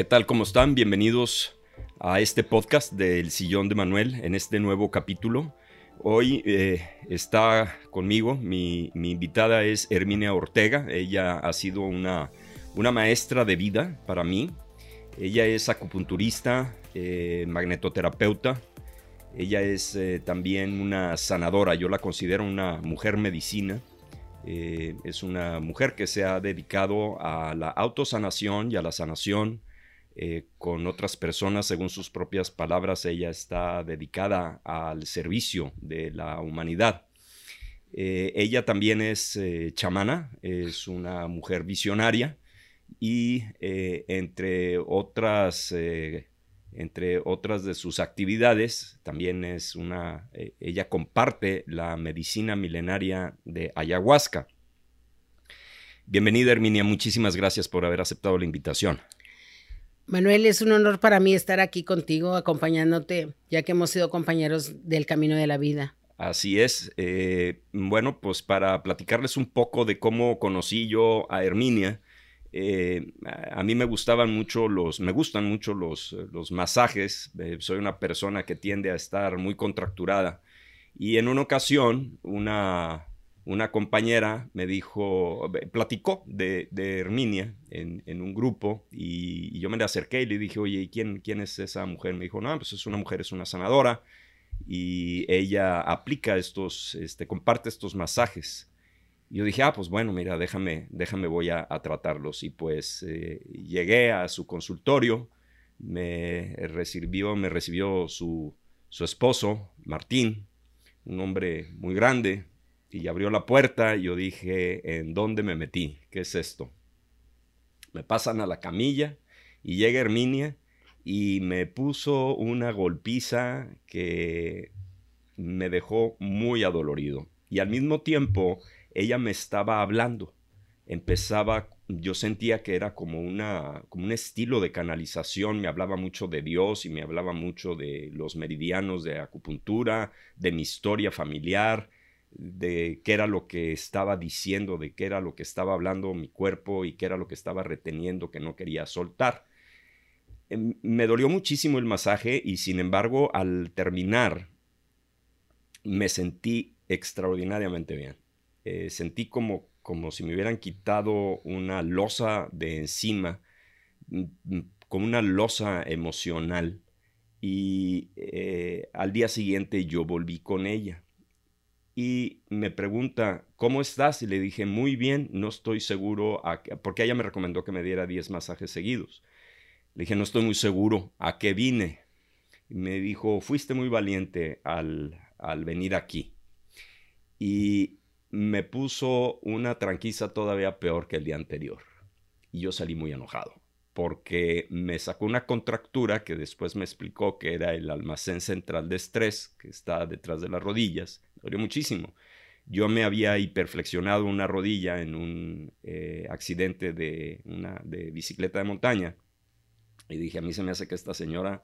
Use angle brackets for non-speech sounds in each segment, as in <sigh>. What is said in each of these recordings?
¿Qué tal? ¿Cómo están? Bienvenidos a este podcast del Sillón de Manuel en este nuevo capítulo. Hoy eh, está conmigo, mi, invitada es Herminia Ortega. Ella ha sido una, una maestra de vida para mí. Ella es acupunturista, eh, magnetoterapeuta. Ella es eh, también una sanadora. Yo la considero una mujer medicina. es una mujer que se ha dedicado a la autosanación y a la sanación eh, con otras personas, según sus propias palabras, ella está dedicada al servicio de la humanidad. Eh, ella también es eh, chamana, es una mujer visionaria y entre otras entre otras de sus actividades, también es una, ella comparte la medicina milenaria de ayahuasca. Bienvenida Herminia, muchísimas gracias por haber aceptado la invitación. Manuel, es un honor para mí estar aquí contigo, acompañándote, ya que hemos sido compañeros del camino de la vida. Así es. Eh, bueno, pues para platicarles un poco de cómo conocí yo a Herminia, eh, a mí me gustaban mucho los, me gustan mucho los, los masajes. Eh, soy una persona que tiende a estar muy contracturada. Y en una ocasión, una, una compañera me dijo, platicó de, Herminia en, un grupo y, yo me le acerqué y le dije, oye, ¿quién, ¿quién es esa mujer? Me dijo, no, pues es una mujer, es una sanadora y ella aplica estos, este, comparte estos masajes. Y yo dije, ah, pues bueno, mira, déjame, déjame, voy a, tratarlos. Y pues eh, llegué a su consultorio, me recibió, me recibió su esposo, Martín, un hombre muy grande, y abrió la puerta yo dije, ¿en dónde me metí? ¿Qué es esto? Me pasan a la camilla y llega Herminia y me puso una golpiza que me dejó muy adolorido. Y al mismo tiempo ella me estaba hablando. Empezaba, yo sentía que era como, una, como un estilo de canalización, me hablaba mucho de Dios y me hablaba mucho de los meridianos de acupuntura, de mi historia familiar, de qué era lo que estaba diciendo, de qué era lo que estaba hablando mi cuerpo y qué era lo que estaba reteniendo que no quería soltar. Em, me dolió muchísimo el masaje y sin embargo al terminar me sentí extraordinariamente bien. Eh, sentí como, como si me hubieran quitado una losa de encima, mm, mm, como una losa emocional. Y eh, al día siguiente yo volví con ella y me pregunta, ¿cómo estás? Y le dije, muy bien, no estoy seguro, porque ella me recomendó que me diera 10 masajes seguidos. Le dije, no estoy muy seguro, ¿a qué vine? Me dijo, fuiste muy valiente al, al venir aquí. Y me puso una tranquisa todavía peor que el día anterior. Y yo salí muy enojado porque me sacó una contractura que después me explicó que era el almacén central de estrés que está detrás de las rodillas. Dolió muchísimo. Yo me había hiperflexionado una rodilla en un eh, accidente de, una, de bicicleta de montaña y dije, a mí se me hace que esta señora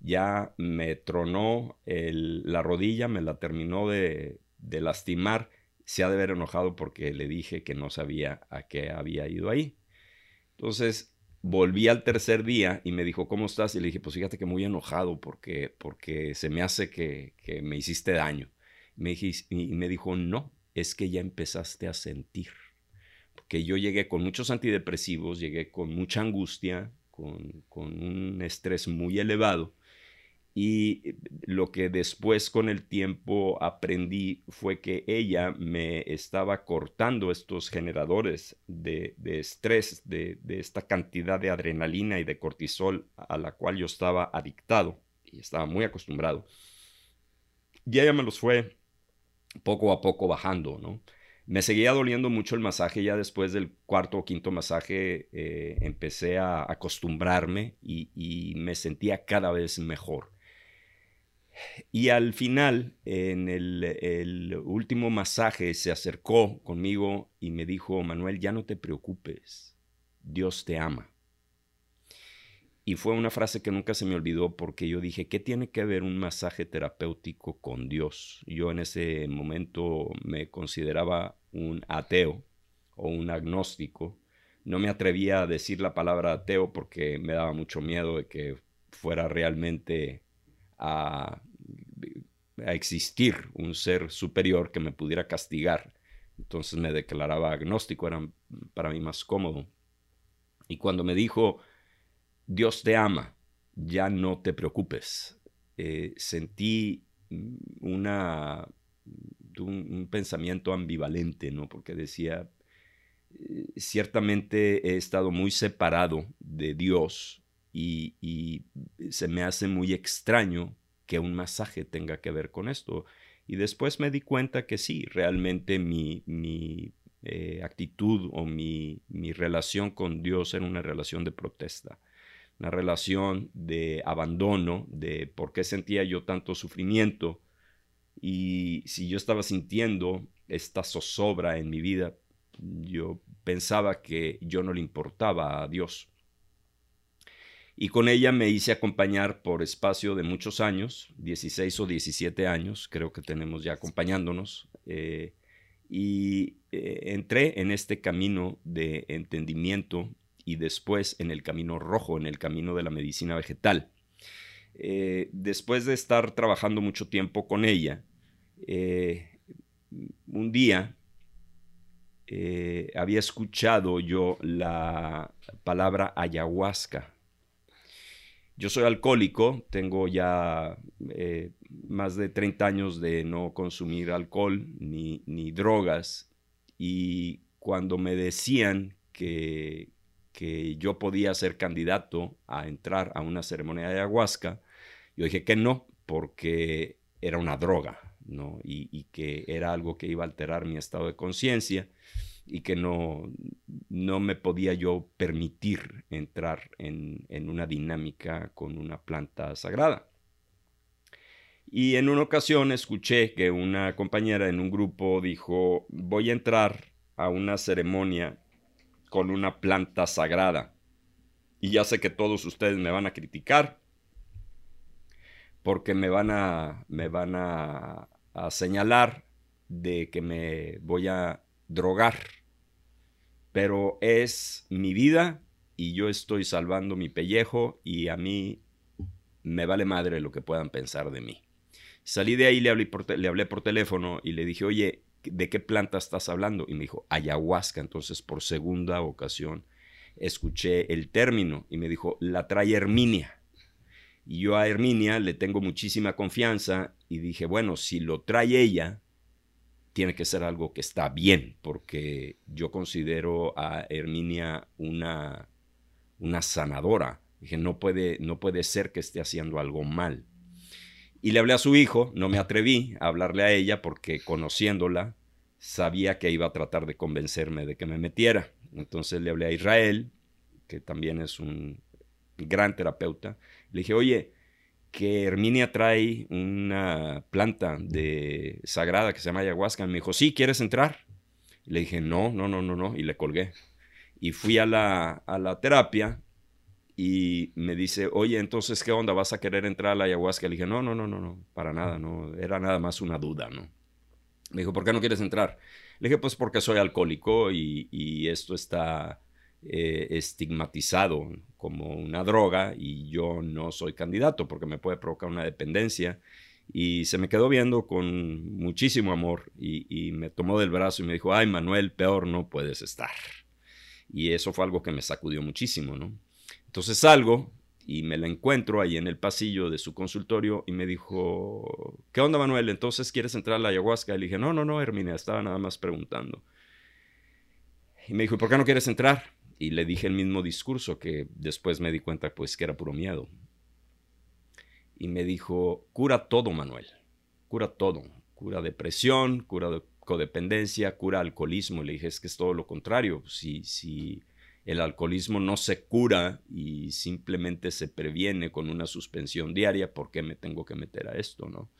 ya me tronó la rodilla, me la terminó de, de lastimar, se ha de haber enojado porque le dije que no sabía a qué había ido ahí. Entonces, volví al tercer día y me dijo, ¿cómo estás? Y le dije, pues fíjate que muy enojado porque, porque se me hace que, me hiciste daño. Me y me dijo, no, es que ya empezaste a sentir. Porque yo llegué con muchos antidepresivos, llegué con mucha angustia, con, con un estrés muy elevado y eh, lo que después con el tiempo aprendí fue que ella me estaba cortando estos generadores de, estrés, de, esta cantidad de adrenalina y de cortisol a la cual yo estaba adictado y estaba muy acostumbrado. Y ella me los fue poco a poco bajando, ¿no? Me seguía doliendo mucho el masaje, ya después del cuarto o quinto masaje eh, empecé a acostumbrarme y me sentía cada vez mejor. Y al final, en el, último masaje, se acercó conmigo y me dijo, Manuel, ya no te preocupes, Dios te ama. Y fue una frase que nunca se me olvidó porque yo dije, ¿qué tiene que ver un masaje terapéutico con Dios? Yo en ese momento me consideraba un ateo o un agnóstico, no me atrevía a decir la palabra ateo porque me daba mucho miedo de que fuera realmente a, a existir un ser superior que me pudiera castigar. Entonces me declaraba agnóstico, era para mí más cómodo. Y cuando me dijo, Dios te ama, ya no te preocupes, eh, sentí una, un, pensamiento ambivalente, ¿no? Porque decía, eh, ciertamente he estado muy separado de Dios y, se me hace muy extraño que un masaje tenga que ver con esto. Y después me di cuenta que sí, realmente mi, mi eh, actitud o mi, mi relación con Dios era una relación de protesta una relación de abandono, de por qué sentía yo tanto sufrimiento y si yo estaba sintiendo esta zozobra en mi vida, yo pensaba que yo no le importaba a Dios. Y con ella me hice acompañar por espacio de muchos años, 16 o 17 años, creo que tenemos ya acompañándonos, eh, y eh, entré en este camino de entendimiento y después en el camino rojo, en el camino de la medicina vegetal. Eh, después de estar trabajando mucho tiempo con ella, eh, un día eh, había escuchado yo la palabra ayahuasca. Yo soy alcohólico, tengo ya más de 30 años de no consumir alcohol ni, ni drogas y cuando me decían que, que yo podía ser candidato a entrar a una ceremonia de ayahuasca, yo dije que no, porque era una droga, ¿no? Y, que era algo que iba a alterar mi estado de conciencia y que no, no me podía yo permitir entrar en, en una dinámica con una planta sagrada. Y en una ocasión escuché que una compañera en un grupo dijo, voy a entrar a una ceremonia con una planta sagrada. Y ya sé que todos ustedes me van a criticar porque me van a, me van a, señalar de que me voy a drogar. Pero es mi vida y yo estoy salvando mi pellejo y a mí me vale madre lo que puedan pensar de mí. Salí de ahí, le hablé por, le hablé por teléfono y le dije, oye, ¿de qué planta estás hablando? Y me dijo, ayahuasca. Entonces, por segunda ocasión, escuché el término y me dijo, la trae Herminia. Y yo a Herminia le tengo muchísima confianza y dije, bueno, si lo trae ella, tiene que ser algo que está bien, porque yo considero a Herminia una, una sanadora. Dije, no puede, no puede ser que esté haciendo algo mal. Y le hablé a su hijo, no me atreví a hablarle a ella porque conociéndola sabía que iba a tratar de convencerme de que me metiera. Entonces le hablé a Israel, que también es un gran terapeuta. Le dije, oye, que Herminia trae una planta de sagrada que se llama ayahuasca. Me dijo, sí, ¿quieres entrar? le dije, no, no, no, no, no. Y le colgué. Y fui a la, a la terapia y me dice, oye, entonces, ¿qué onda? ¿Vas a querer entrar a la ayahuasca? Le dije, no, no, no, no, no, para nada, no, era nada más una duda, ¿no? Me dijo, ¿por qué no quieres entrar? Le dije, pues porque soy alcohólico y, esto está eh, estigmatizado como una droga y yo no soy candidato porque me puede provocar una dependencia. Y se me quedó viendo con muchísimo amor y, y me tomó del brazo y me dijo, ay, Manuel, peor no puedes estar. Y eso fue algo que me sacudió muchísimo, ¿no? Entonces salgo y me la encuentro ahí en el pasillo de su consultorio y me dijo, ¿qué onda Manuel? Entonces quieres entrar a la ayahuasca? Y le dije, no, no, no, Herminia, estaba nada más preguntando. Y me dijo, ¿por qué no quieres entrar? Y le dije el mismo discurso que después me di cuenta pues que era puro miedo. Y me dijo, cura todo Manuel, cura todo, cura depresión, cura codependencia, cura alcoholismo. Y le dije, es que es todo lo contrario. Si, si el alcoholismo no se cura y simplemente se previene con una suspensión diaria, ¿por qué me tengo que meter a esto, no?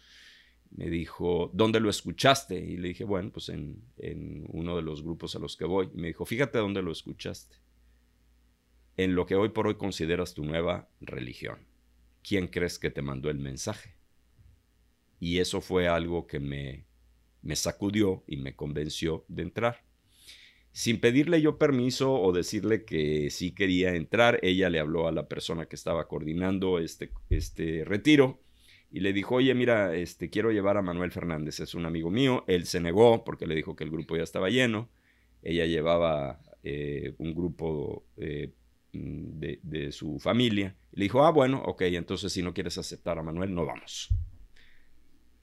Me dijo, ¿dónde lo escuchaste? Y le dije, bueno, pues en, en uno de los grupos a los que voy. Y me dijo, fíjate dónde lo escuchaste. En lo que hoy por hoy consideras tu nueva religión. ¿Quién crees que te mandó el mensaje? Y eso fue algo que me, me sacudió y me convenció de entrar. Sin pedirle yo permiso o decirle que sí quería entrar, ella le habló a la persona que estaba coordinando este, este retiro y le dijo, oye, mira, este, quiero llevar a Manuel Fernández, es un amigo mío. Él se negó porque le dijo que el grupo ya estaba lleno. Ella llevaba eh, un grupo eh, mm, de, su familia. Le dijo, ah, bueno, ok, entonces si no quieres aceptar a Manuel, no vamos.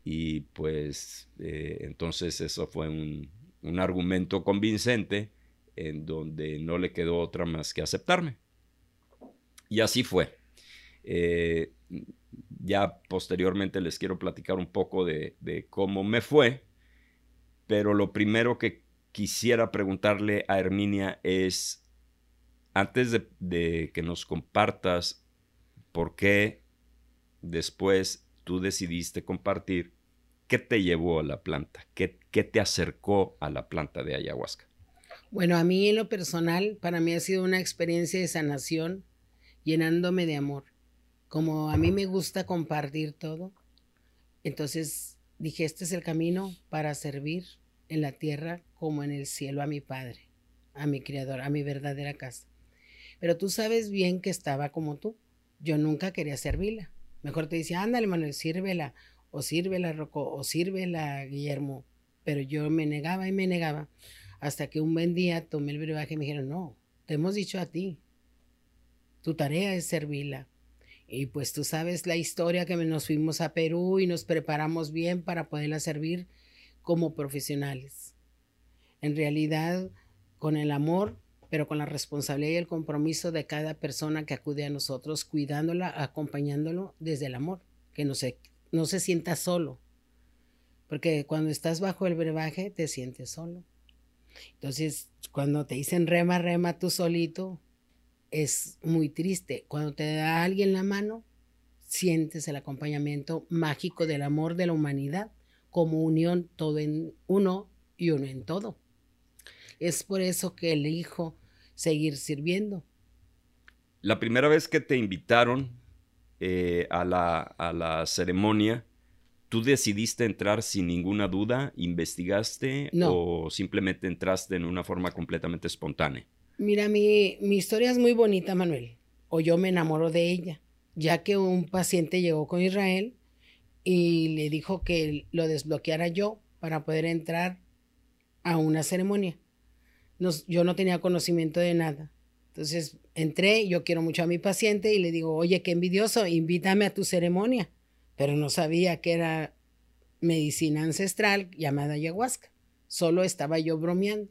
Y pues eh, entonces eso fue un, un argumento convincente en donde no le quedó otra más que aceptarme. Y así fue. Eh, ya posteriormente les quiero platicar un poco de, cómo me fue, pero lo primero que quisiera preguntarle a Herminia es, antes de, que nos compartas por qué después tú decidiste compartir, ¿qué te llevó a la planta? ¿Qué, qué te acercó a la planta de ayahuasca? Bueno, a mí en lo personal, para mí ha sido una experiencia de sanación, llenándome de amor como a mí me gusta compartir todo, entonces dije, este es el camino para servir en la tierra como en el cielo a mi Padre, a mi Criador, a mi verdadera casa. Pero tú sabes bien que estaba como tú. Yo nunca quería servirla. Mejor te decía, ándale, Manuel, sírvela, o sírvela, Rocco, o sírvela, Guillermo. Pero yo me negaba y me negaba. Hasta que un buen día tomé el brebaje y me dijeron, no, te hemos dicho a ti. Tu tarea es servirla. Y pues tú sabes la historia que nos fuimos a Perú y nos preparamos bien para poderla servir como profesionales. En realidad, con el amor, pero con la responsabilidad y el compromiso de cada persona que acude a nosotros, cuidándola, acompañándolo desde el amor, que no se, no se sienta solo. Porque cuando estás bajo el brebaje, te sientes solo. Entonces, cuando te dicen rema, rema tú solito, es muy triste. Cuando te da alguien la mano, sientes el acompañamiento mágico del amor de la humanidad como unión todo en uno y uno en todo. Es por eso que elijo seguir sirviendo. La primera vez que te invitaron eh, a, la, a la ceremonia, ¿Tú decidiste entrar sin ninguna duda? ¿Investigaste? ¿O simplemente entraste en una forma completamente espontánea? Mira, mi, mi historia es muy bonita, Manuel, o yo me enamoro de ella, ya que un paciente llegó con Israel y le dijo que lo desbloqueara yo para poder entrar a una ceremonia. yo no tenía conocimiento de nada. Entonces entré, yo quiero mucho a mi paciente y le digo, oye, qué envidioso, invítame a tu ceremonia. Pero no sabía que era medicina ancestral llamada ayahuasca. Solo estaba yo bromeando.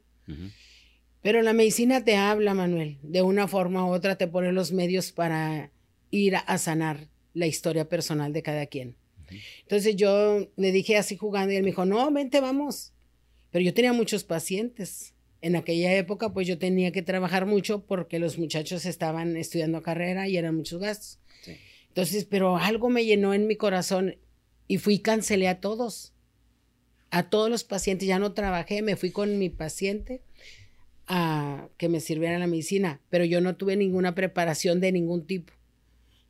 Pero la medicina te habla, Manuel, de una forma u otra te pone los medios para ir a sanar la historia personal de cada quien. Entonces yo le dije así jugando y él me dijo, no, vente, vamos. Pero yo tenía muchos pacientes. En aquella época, pues yo tenía que trabajar mucho porque los muchachos estaban estudiando carrera y eran muchos gastos. Entonces, pero algo me llenó en mi corazón y fui y cancelé a todos. A todos los pacientes. Ya no trabajé, me fui con mi paciente a que me sirviera la medicina, pero yo no tuve ninguna preparación de ningún tipo.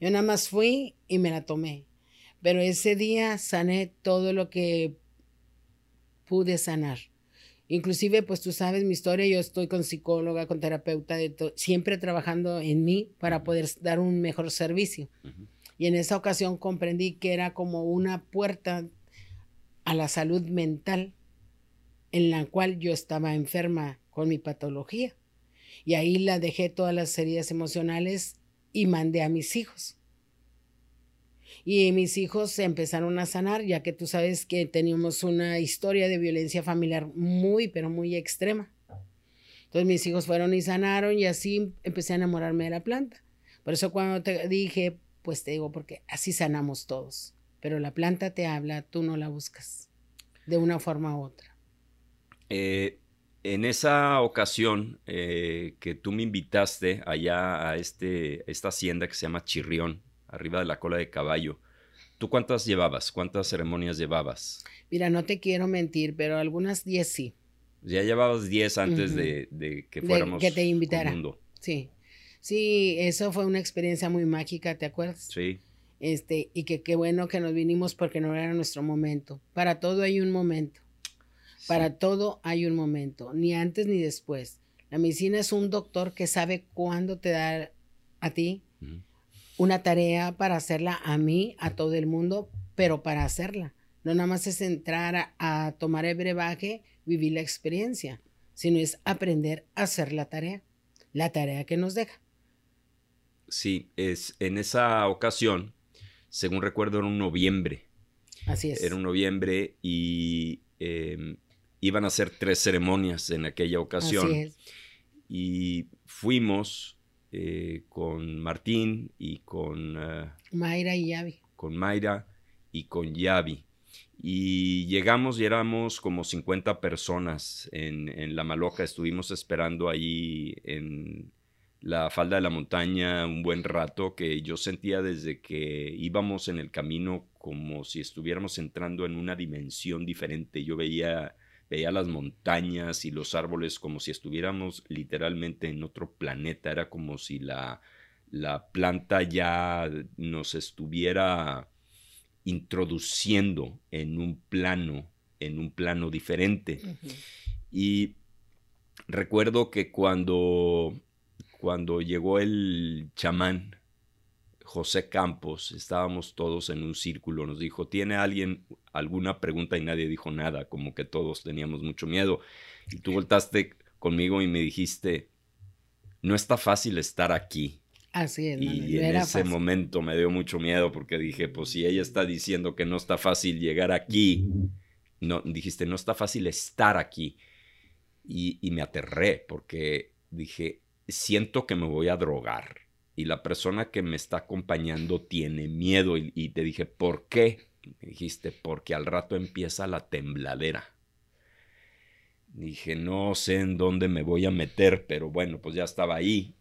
Yo nada más fui y me la tomé. Pero ese día sané todo lo que pude sanar. Inclusive, pues tú sabes mi historia, yo estoy con psicóloga, con terapeuta, de siempre trabajando en mí para poder dar un mejor servicio. Y en esa ocasión comprendí que era como una puerta a la salud mental en la cual yo estaba enferma con mi patología. Y ahí la dejé todas las heridas emocionales y mandé a mis hijos. Y mis hijos empezaron a sanar, ya que tú sabes que teníamos una historia de violencia familiar muy, pero muy extrema. Entonces mis hijos fueron y sanaron y así empecé a enamorarme de la planta. Por eso cuando te dije, pues te digo, porque así sanamos todos. Pero la planta te habla, tú no la buscas, de una forma u otra. Eh, en esa ocasión eh, que tú me invitaste allá a este, esta hacienda que se llama Chirrión, arriba de la cola de caballo, ¿tú cuántas llevabas? ¿Cuántas ceremonias llevabas? Mira, no te quiero mentir, pero algunas 10 sí. Ya llevabas 10 antes de, que fuéramos. De que te invitara. Sí. Sí, eso fue una experiencia muy mágica, ¿te acuerdas? Sí. Este, y que qué bueno que nos vinimos porque no era nuestro momento. Para todo hay un momento. Para todo hay un momento, ni antes ni después. La medicina es un doctor que sabe cuándo te da a ti una tarea para hacerla a mí, a todo el mundo, pero para hacerla. No nada más es entrar a, tomar el brebaje, vivir la experiencia, sino es aprender a hacer la tarea, la tarea que nos deja. Sí, es en esa ocasión, según recuerdo, era un noviembre. Así es. Era un noviembre y em, iban a hacer tres ceremonias en aquella ocasión. Así es. Y fuimos eh, con Martín y con... Eh, Mayra y Yavi. Con Mayra y con Yavi. Y llegamos y éramos como 50 personas en, en La Maloja. Estuvimos esperando ahí en la falda de la montaña un buen rato que yo sentía desde que íbamos en el camino como si estuviéramos entrando en una dimensión diferente. Yo veía, veía las montañas y los árboles como si estuviéramos literalmente en otro planeta. Era como si la, la planta ya nos estuviera introduciendo en un plano, en un plano diferente. Y recuerdo que cuando, cuando llegó el chamán, José Campos, estábamos todos en un círculo, nos dijo, ¿tiene alguien alguna pregunta? Y nadie dijo nada, como que todos teníamos mucho miedo. Y tú voltaste conmigo y me dijiste, no está fácil estar aquí. Así es. y en ese momento me dio mucho miedo porque dije, pues si ella está diciendo que no está fácil llegar aquí, no, dijiste, no está fácil estar aquí. Y, y me aterré porque dije, siento que me voy a drogar. Y la persona que me está acompañando tiene miedo. Y, te dije, ¿por qué? Me dijiste, porque al rato empieza la tembladera. Dije, no sé en dónde me voy a meter, pero bueno, pues ya estaba ahí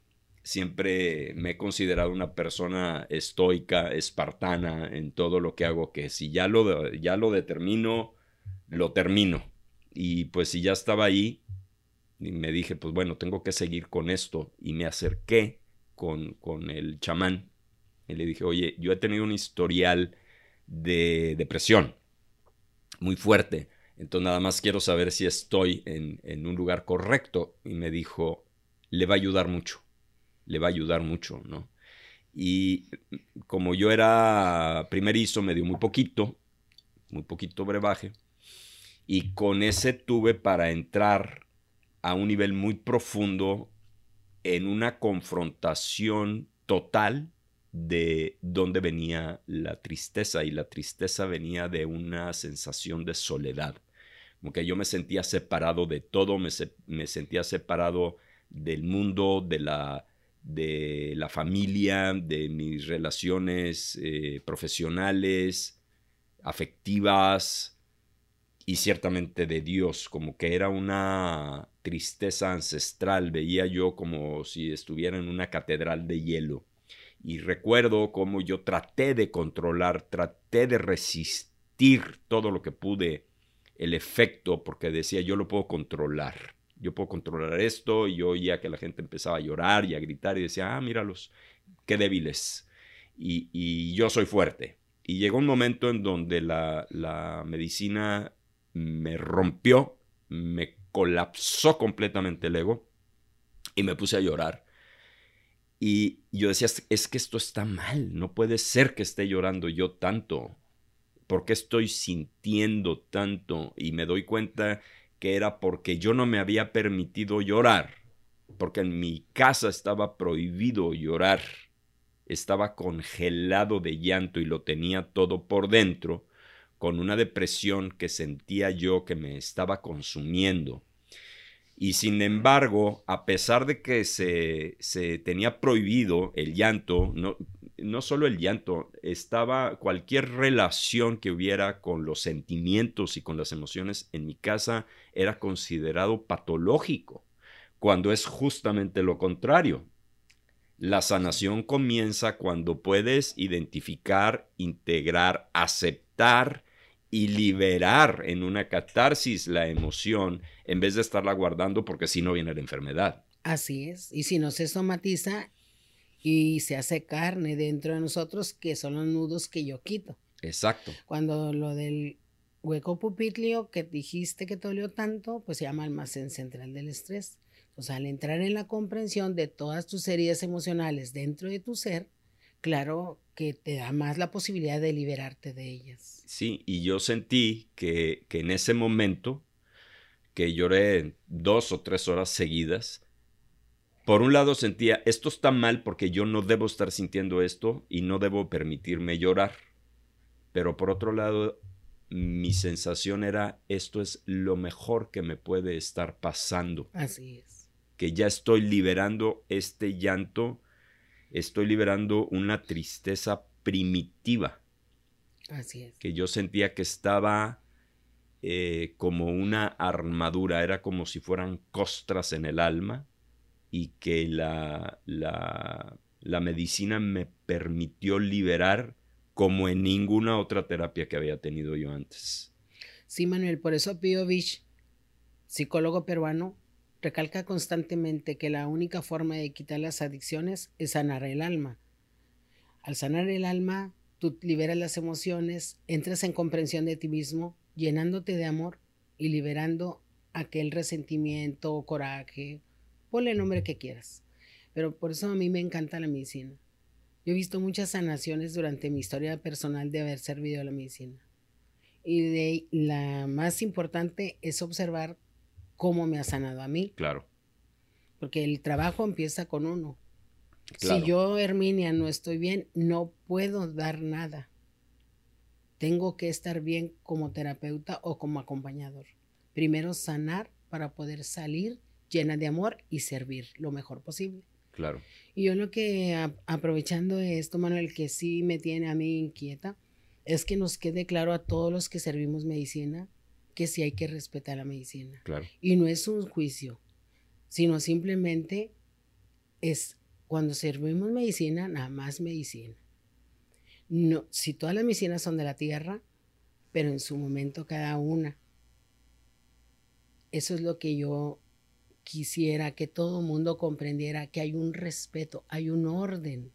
siempre me he considerado una persona estoica, espartana en todo lo que hago, que si ya lo, ya lo determino, lo termino. Y pues si ya estaba ahí, me dije, pues bueno, tengo que seguir con esto. Y me acerqué con, con el chamán y le dije, oye, yo he tenido un historial de depresión muy fuerte. Entonces nada más quiero saber si estoy en, en un lugar correcto. Y me dijo, le va a ayudar mucho le va a ayudar mucho, ¿no? Y como yo era primerizo, me dio muy poquito, muy poquito brebaje, y con ese tuve para entrar a un nivel muy profundo en una confrontación total de dónde venía la tristeza y la tristeza venía de una sensación de soledad, como que yo me sentía separado de todo, me, me sentía separado del mundo, de la, de la familia, de mis relaciones eh, profesionales, afectivas y ciertamente de Dios, como que era una tristeza ancestral, veía yo como si estuviera en una catedral de hielo. Y recuerdo cómo yo traté de controlar, traté de resistir todo lo que pude el efecto, porque decía yo lo puedo controlar yo puedo controlar esto, y yo oía que la gente empezaba a llorar y a gritar y decía, ah, míralos, qué débiles, y, yo soy fuerte. Y llegó un momento en donde la, la medicina me rompió, me colapsó completamente el ego y me puse a llorar. Y yo decía, es que esto está mal, no puede ser que esté llorando yo tanto. ¿Por qué estoy sintiendo tanto? Y me doy cuenta que era porque yo no me había permitido llorar, porque en mi casa estaba prohibido llorar, estaba congelado de llanto y lo tenía todo por dentro, con una depresión que sentía yo que me estaba consumiendo. Y sin embargo, a pesar de que se, se tenía prohibido el llanto, no, no solo el llanto, estaba cualquier relación que hubiera con los sentimientos y con las emociones en mi casa era considerado patológico, cuando es justamente lo contrario. La sanación comienza cuando puedes identificar, integrar, aceptar y liberar en una catarsis la emoción en vez de estarla guardando porque si no viene la enfermedad. Así es. Y si no se somatiza, y se hace carne dentro de nosotros, que son los nudos que yo quito. Exacto. Cuando lo del hueco pupitlio que dijiste que te dolió tanto, pues se llama almacén central del estrés. O sea, al entrar en la comprensión de todas tus heridas emocionales dentro de tu ser, claro que te da más la posibilidad de liberarte de ellas. Sí, y yo sentí que, que en ese momento, que lloré dos o tres horas seguidas, por un lado sentía, esto está mal porque yo no debo estar sintiendo esto y no debo permitirme llorar. Pero por otro lado, mi sensación era, esto es lo mejor que me puede estar pasando. Así es. Que ya estoy liberando este llanto, estoy liberando una tristeza primitiva. Así es. Que yo sentía que estaba eh, como una armadura, era como si fueran costras en el alma y que la, la, la medicina me permitió liberar como en ninguna otra terapia que había tenido yo antes. Sí, Manuel, por eso Pio Vich, psicólogo peruano, recalca constantemente que la única forma de quitar las adicciones es sanar el alma. Al sanar el alma, tú liberas las emociones, entras en comprensión de ti mismo, llenándote de amor y liberando aquel resentimiento o coraje ponle el nombre que quieras. Pero por eso a mí me encanta la medicina. Yo he visto muchas sanaciones durante mi historia personal de haber servido a la medicina. Y de la más importante es observar cómo me ha sanado a mí. Claro. Porque el trabajo empieza con uno. Si yo, Herminia, no estoy bien, no puedo dar nada. Tengo que estar bien como terapeuta o como acompañador. Primero sanar para poder salir llena de amor y servir lo mejor posible. Claro. Y yo lo que, aprovechando esto, Manuel, que sí me tiene a mí inquieta, es que nos quede claro a todos los que servimos medicina que sí hay que respetar la medicina. Claro. Y no es un juicio, sino simplemente es cuando servimos medicina, nada más medicina. No, si todas las medicinas son de la tierra, pero en su momento cada una. Eso es lo que yo quisiera que todo mundo comprendiera que hay un respeto, hay un orden.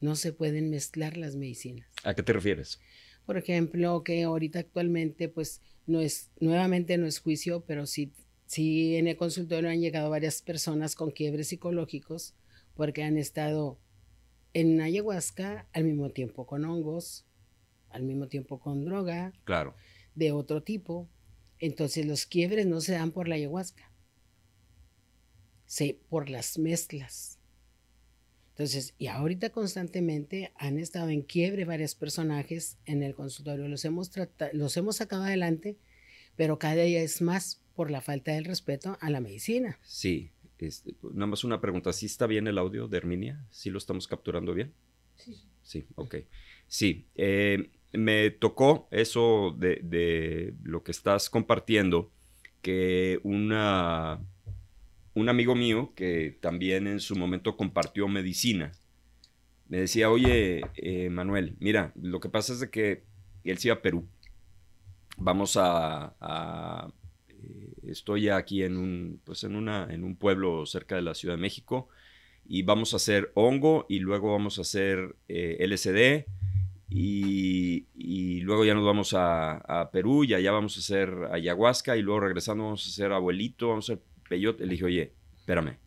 No se pueden mezclar las medicinas. ¿A qué te refieres? Por ejemplo, que ahorita actualmente, pues, no es, nuevamente no es juicio, pero sí, sí en el consultorio han llegado varias personas con quiebres psicológicos porque han estado en ayahuasca al mismo tiempo con hongos, al mismo tiempo con droga. Claro. De otro tipo. Entonces los quiebres no se dan por la ayahuasca sí, por las mezclas. Entonces, y ahorita constantemente han estado en quiebre varios personajes en el consultorio. Los hemos, los hemos sacado adelante, pero cada día es más por la falta del respeto a la medicina. Sí, este, nada más una pregunta. ¿Sí está bien el audio de Herminia? ¿Sí lo estamos capturando bien? Sí. Sí, ok. Sí, eh, me tocó eso de, de lo que estás compartiendo, que una un amigo mío que también en su momento compartió medicina, me decía, oye, eh, Manuel, mira, lo que pasa es que él se iba a Perú. Vamos a, eh, estoy aquí en un, pues en, una, en un pueblo cerca de la Ciudad de México y vamos a hacer hongo y luego vamos a hacer eh, LSD y, luego ya nos vamos a, a, Perú y allá vamos a hacer ayahuasca y luego regresando vamos a hacer abuelito, vamos a hacer peyote. Le dije, oye, espérame.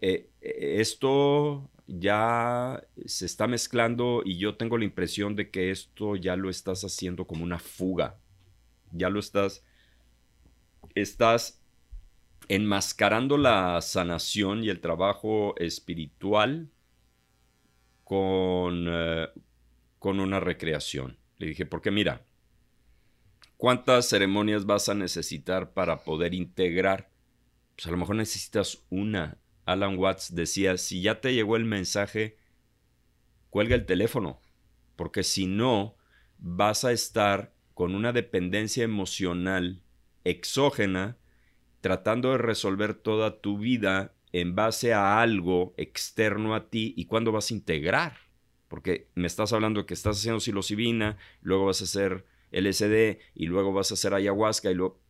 Eh, eh, esto ya se está mezclando y yo tengo la impresión de que esto ya lo estás haciendo como una fuga. Ya lo estás. Estás enmascarando la sanación y el trabajo espiritual con, eh, con una recreación. Le dije, porque mira, ¿Cuántas ceremonias vas a necesitar para poder integrar? Pues a lo mejor necesitas una. Alan Watts decía, si ya te llegó el mensaje, cuelga el teléfono, porque si no, vas a estar con una dependencia emocional exógena tratando de resolver toda tu vida en base a algo externo a ti y cuándo vas a integrar. Porque me estás hablando de que estás haciendo psilocibina, luego vas a hacer LSD y luego vas a hacer ayahuasca y luego,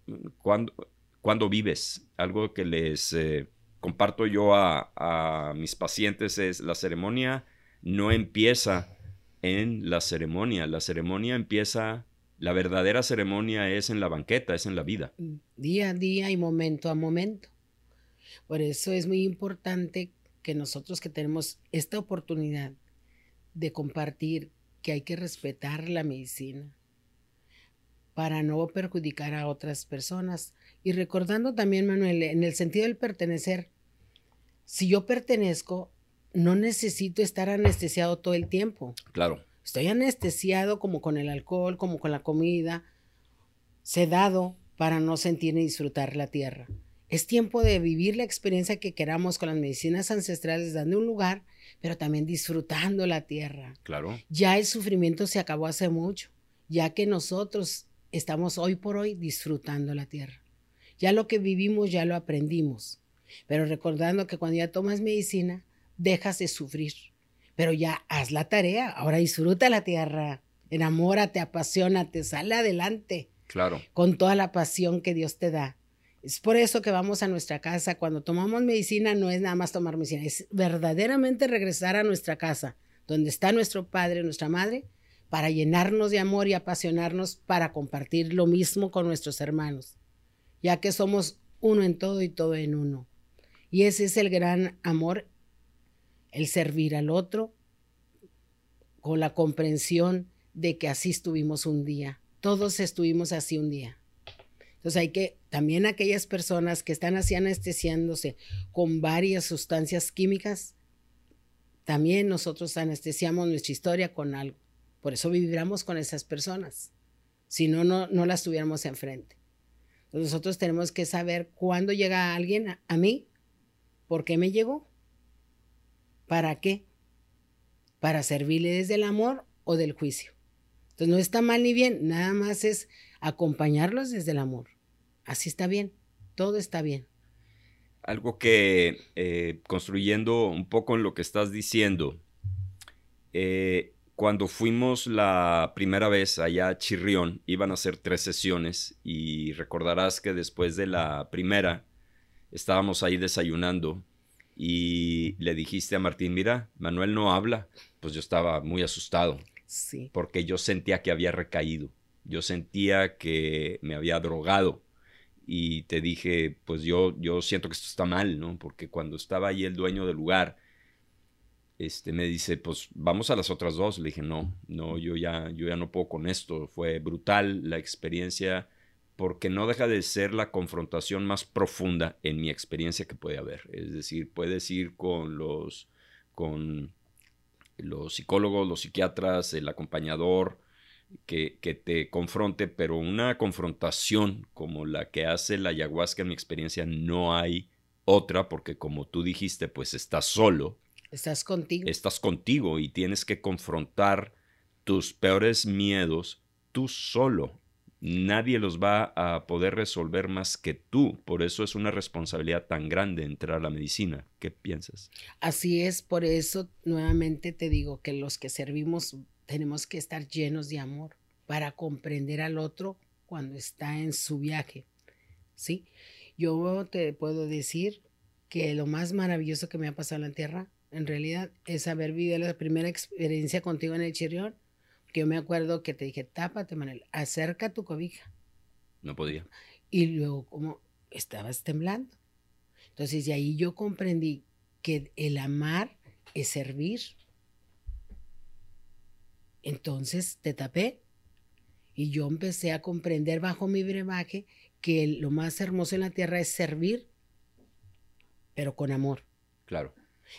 ¿cuándo, vives? Algo que les eh, comparto yo a, mis pacientes es la ceremonia no empieza en la ceremonia, la ceremonia empieza, la verdadera ceremonia es en la banqueta, es en la vida. Día a día y momento a momento. Por eso es muy importante que nosotros que tenemos esta oportunidad de compartir que hay que respetar la medicina para no perjudicar a otras personas. Y recordando también, Manuel, en el sentido del pertenecer, si yo pertenezco, no necesito estar anestesiado todo el tiempo. Claro. Estoy anestesiado como con el alcohol, como con la comida, sedado para no sentir ni disfrutar la tierra. Es tiempo de vivir la experiencia que queramos con las medicinas ancestrales, dando un lugar, pero también disfrutando la tierra. Claro. Ya el sufrimiento se acabó hace mucho, ya que nosotros estamos hoy por hoy disfrutando la tierra. Ya lo que vivimos ya lo aprendimos, pero recordando que cuando ya tomas medicina, dejas de sufrir. Pero ya haz la tarea, ahora disfruta la tierra, enamórate, apasionate, sale adelante. Claro. Con toda la pasión que Dios te da. Es por eso que vamos a nuestra casa. Cuando tomamos medicina no es nada más tomar medicina, es verdaderamente regresar a nuestra casa, donde está nuestro padre, nuestra madre, para llenarnos de amor y apasionarnos para compartir lo mismo con nuestros hermanos, ya que somos uno en todo y todo en uno. Y ese es el gran amor, el servir al otro con la comprensión de que así estuvimos un día. Todos estuvimos así un día. Entonces hay que, también aquellas personas que están así anestesiándose con varias sustancias químicas, también nosotros anestesiamos nuestra historia con algo. Por eso vibramos con esas personas. Si no, no, no las tuviéramos enfrente. Nosotros tenemos que saber cuándo llega alguien a, a mí, por qué me llegó, para qué, para servirle desde el amor o del juicio. Entonces no está mal ni bien, nada más es acompañarlos desde el amor así está bien, todo está bien. Algo que, eh, construyendo un poco en lo que estás diciendo, eh, cuando fuimos la primera vez allá a Chirrión, iban a ser tres sesiones y recordarás que después de la primera estábamos ahí desayunando y le dijiste a Martín, mira, Manuel no habla. Pues yo estaba muy asustado. Sí. Porque yo sentía que había recaído. Yo sentía que me había drogado y te dije, pues yo, yo siento que esto está mal, ¿no? Porque cuando estaba ahí el dueño del lugar, este, me dice, pues vamos a las otras dos. Le dije, no, no, yo ya, yo ya no puedo con esto. Fue brutal la experiencia porque no deja de ser la confrontación más profunda en mi experiencia que puede haber. Es decir, puedes ir con los, con los psicólogos, los psiquiatras, el acompañador, que, te confronte, pero una confrontación como la que hace la ayahuasca, en mi experiencia, no hay otra, porque como tú dijiste, pues estás solo. Estás contigo. Estás contigo y tienes que confrontar tus peores miedos tú solo. Nadie los va a poder resolver más que tú. Por eso es una responsabilidad tan grande entrar a la medicina. ¿Qué piensas? Así es, por eso nuevamente te digo que los que servimos tenemos que estar llenos de amor para comprender al otro cuando está en su viaje. ¿Sí? Yo te puedo decir que lo más maravilloso que me ha pasado en la tierra, en realidad, es haber vivido la primera experiencia contigo en el Chirión. Que yo me acuerdo que te dije, tápate, Manuel, acerca tu cobija. No podía. Y luego, como estabas temblando. Entonces, de ahí yo comprendí que el amar es servir. Entonces te tapé y yo empecé a comprender bajo mi brebaje que lo más hermoso en la tierra es servir, pero con amor. Claro.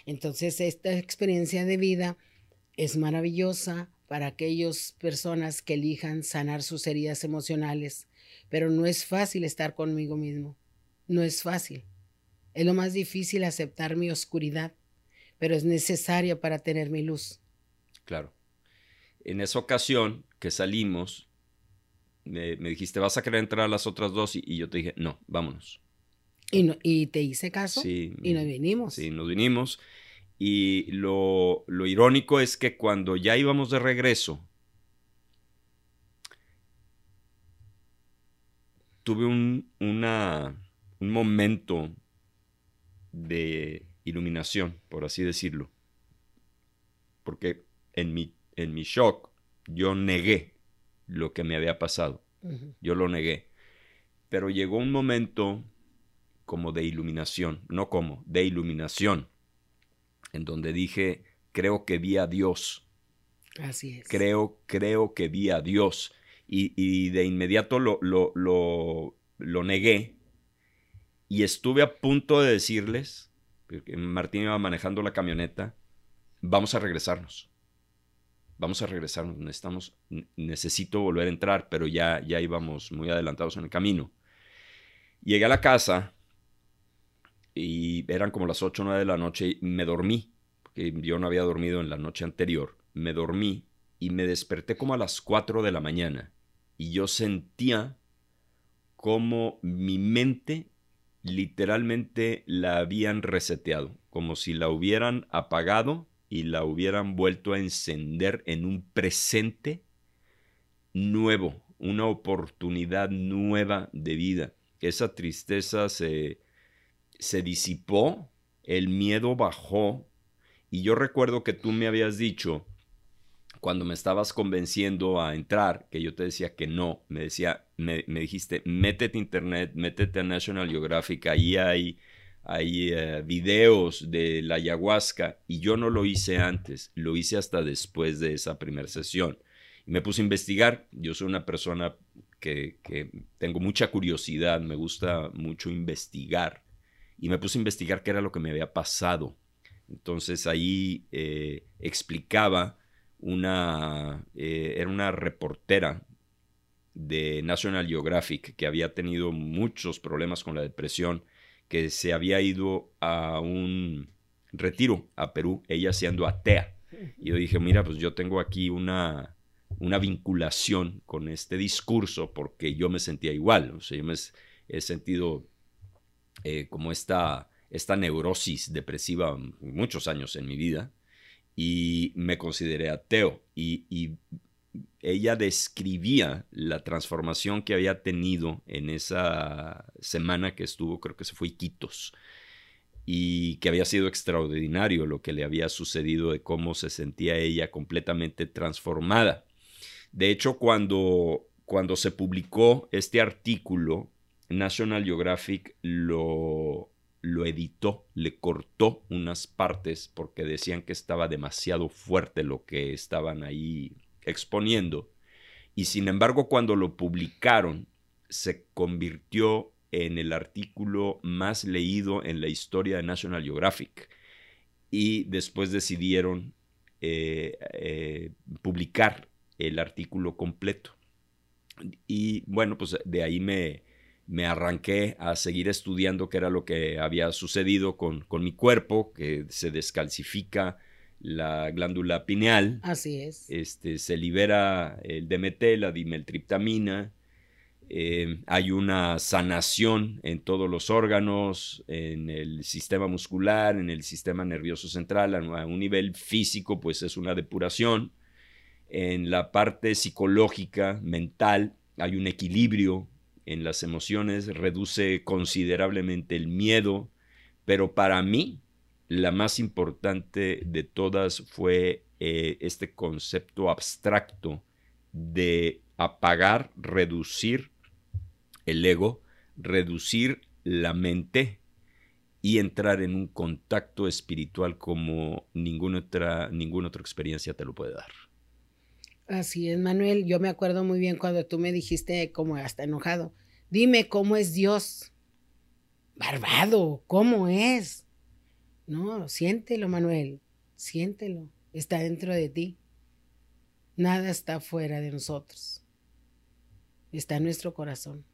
Entonces esta experiencia de vida es maravillosa para aquellas personas que elijan sanar sus heridas emocionales, pero no es fácil estar conmigo mismo. No es fácil. Es lo más difícil aceptar mi oscuridad, pero es necesario para tener mi luz. Claro en esa ocasión que salimos, me, dijiste, ¿vas a querer entrar a las otras dos? Y, yo te dije, no, vámonos. ¿Y, no, y te hice caso? Sí. Y nos vinimos. Sí, nos vinimos. Y lo, irónico es que cuando ya íbamos de regreso, tuve un, una, un momento de iluminación, por así decirlo. Porque en mi en mi shock, yo negué lo que me había pasado. Yo lo negué. Pero llegó un momento como de iluminación, no como, de iluminación, en donde dije, creo que vi a Dios. Así es. Creo, creo que vi a Dios. Y, de inmediato lo, lo, lo, lo, negué. Y estuve a punto de decirles, porque Martín iba manejando la camioneta, vamos a regresarnos. Vamos a regresarnos, necesitamos, necesito volver a entrar, pero ya, ya íbamos muy adelantados en el camino. Llegué a la casa y eran como las 8 o 9 de la noche y me dormí, porque yo no había dormido en la noche anterior. Me dormí y me desperté como a las 4 de la mañana y yo sentía como mi mente literalmente la habían reseteado, como si la hubieran apagado y la hubieran vuelto a encender en un presente nuevo, una oportunidad nueva de vida esa tristeza se, se disipó, el miedo bajó, y yo recuerdo que tú me habías dicho, cuando me estabas convenciendo a entrar, que yo te decía que no, me decía, me, dijiste, métete internet, métete a National Geographic, ahí hay, hay eh, videos de la ayahuasca, y yo no lo hice antes, lo hice hasta después de esa primera sesión. Y me puse a investigar, yo soy una persona que, tengo mucha curiosidad, me gusta mucho investigar. Y me puse a investigar qué era lo que me había pasado. Entonces ahí eh, explicaba una, eh, era una reportera de National Geographic que había tenido muchos problemas con la depresión, que se había ido a un retiro a Perú, ella siendo atea. <laughs> Y yo dije, mira, pues yo tengo aquí una, una vinculación con este discurso porque yo me sentía igual, o sea, yo me he sentido eh, como esta, esta neurosis depresiva muchos años en mi vida y me consideré ateo y, ella describía la transformación que había tenido en esa semana que estuvo, creo que se fue Iquitos, y que había sido extraordinario lo que le había sucedido de cómo se sentía ella completamente transformada. De hecho, cuando, cuando se publicó este artículo, National Geographic lo, lo editó, le cortó unas partes porque decían que estaba demasiado fuerte lo que estaban ahí exponiendo. Y sin embargo, cuando lo publicaron, se convirtió en el artículo más leído en la historia de National Geographic. Y después decidieron eh, eh, publicar el artículo completo. Y bueno, pues de ahí me, me arranqué a seguir estudiando qué era lo que había sucedido con, con, mi cuerpo, que se descalcifica la glándula pineal. Así es. Este, se libera el DMT, la dimeltriptamina. Eh, hay una sanación en todos los órganos, en el sistema muscular, en el sistema nervioso central, a un nivel físico, pues es una depuración en la parte psicológica, mental, hay un equilibrio en las emociones, reduce considerablemente el miedo, pero para mí la más importante de todas fue eh, este concepto abstracto de apagar, reducir el ego, reducir la mente y entrar en un contacto espiritual como ninguna otra, ninguna otra experiencia te lo puede dar. Así es, Manuel. Yo me acuerdo muy bien cuando tú me dijiste, como hasta enojado, dime cómo es Dios. Barbado, ¿cómo es? No, siéntelo, Manuel, siéntelo. Está dentro de ti. Nada está fuera de nosotros. Está en nuestro corazón.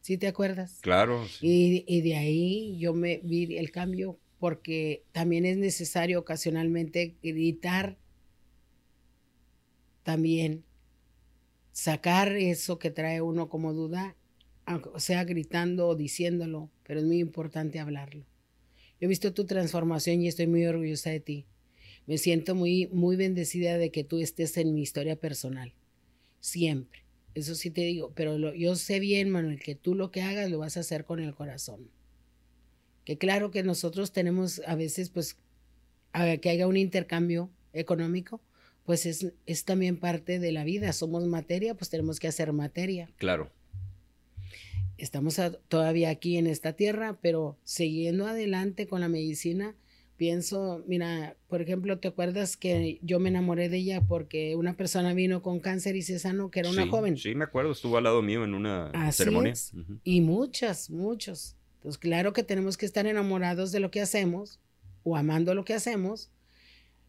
¿Sí te acuerdas? Claro. Y, y de ahí yo me vi el cambio porque también es necesario ocasionalmente gritar también sacar eso que trae uno como duda, sea gritando o diciéndolo, pero es muy importante hablarlo. Yo he visto tu transformación y estoy muy orgullosa de ti. Me siento muy, muy bendecida de que tú estés en mi historia personal. Siempre. Eso sí te digo. Pero yo sé bien, Manuel, que tú lo que hagas lo vas a hacer con el corazón. Que claro que nosotros tenemos a veces, pues, que haya un intercambio económico, pues es, es también parte de la vida. Somos materia, pues tenemos que hacer materia. Claro. estamos todavía aquí en esta tierra, pero siguiendo adelante con la medicina, pienso, mira, por ejemplo, ¿te acuerdas que yo me enamoré de ella porque una persona vino con cáncer y se sanó, que era una joven? Sí, me acuerdo, estuvo al lado mío en una ceremonia. Y muchas, muchos. Entonces, claro que tenemos que estar enamorados de lo que hacemos o amando lo que hacemos,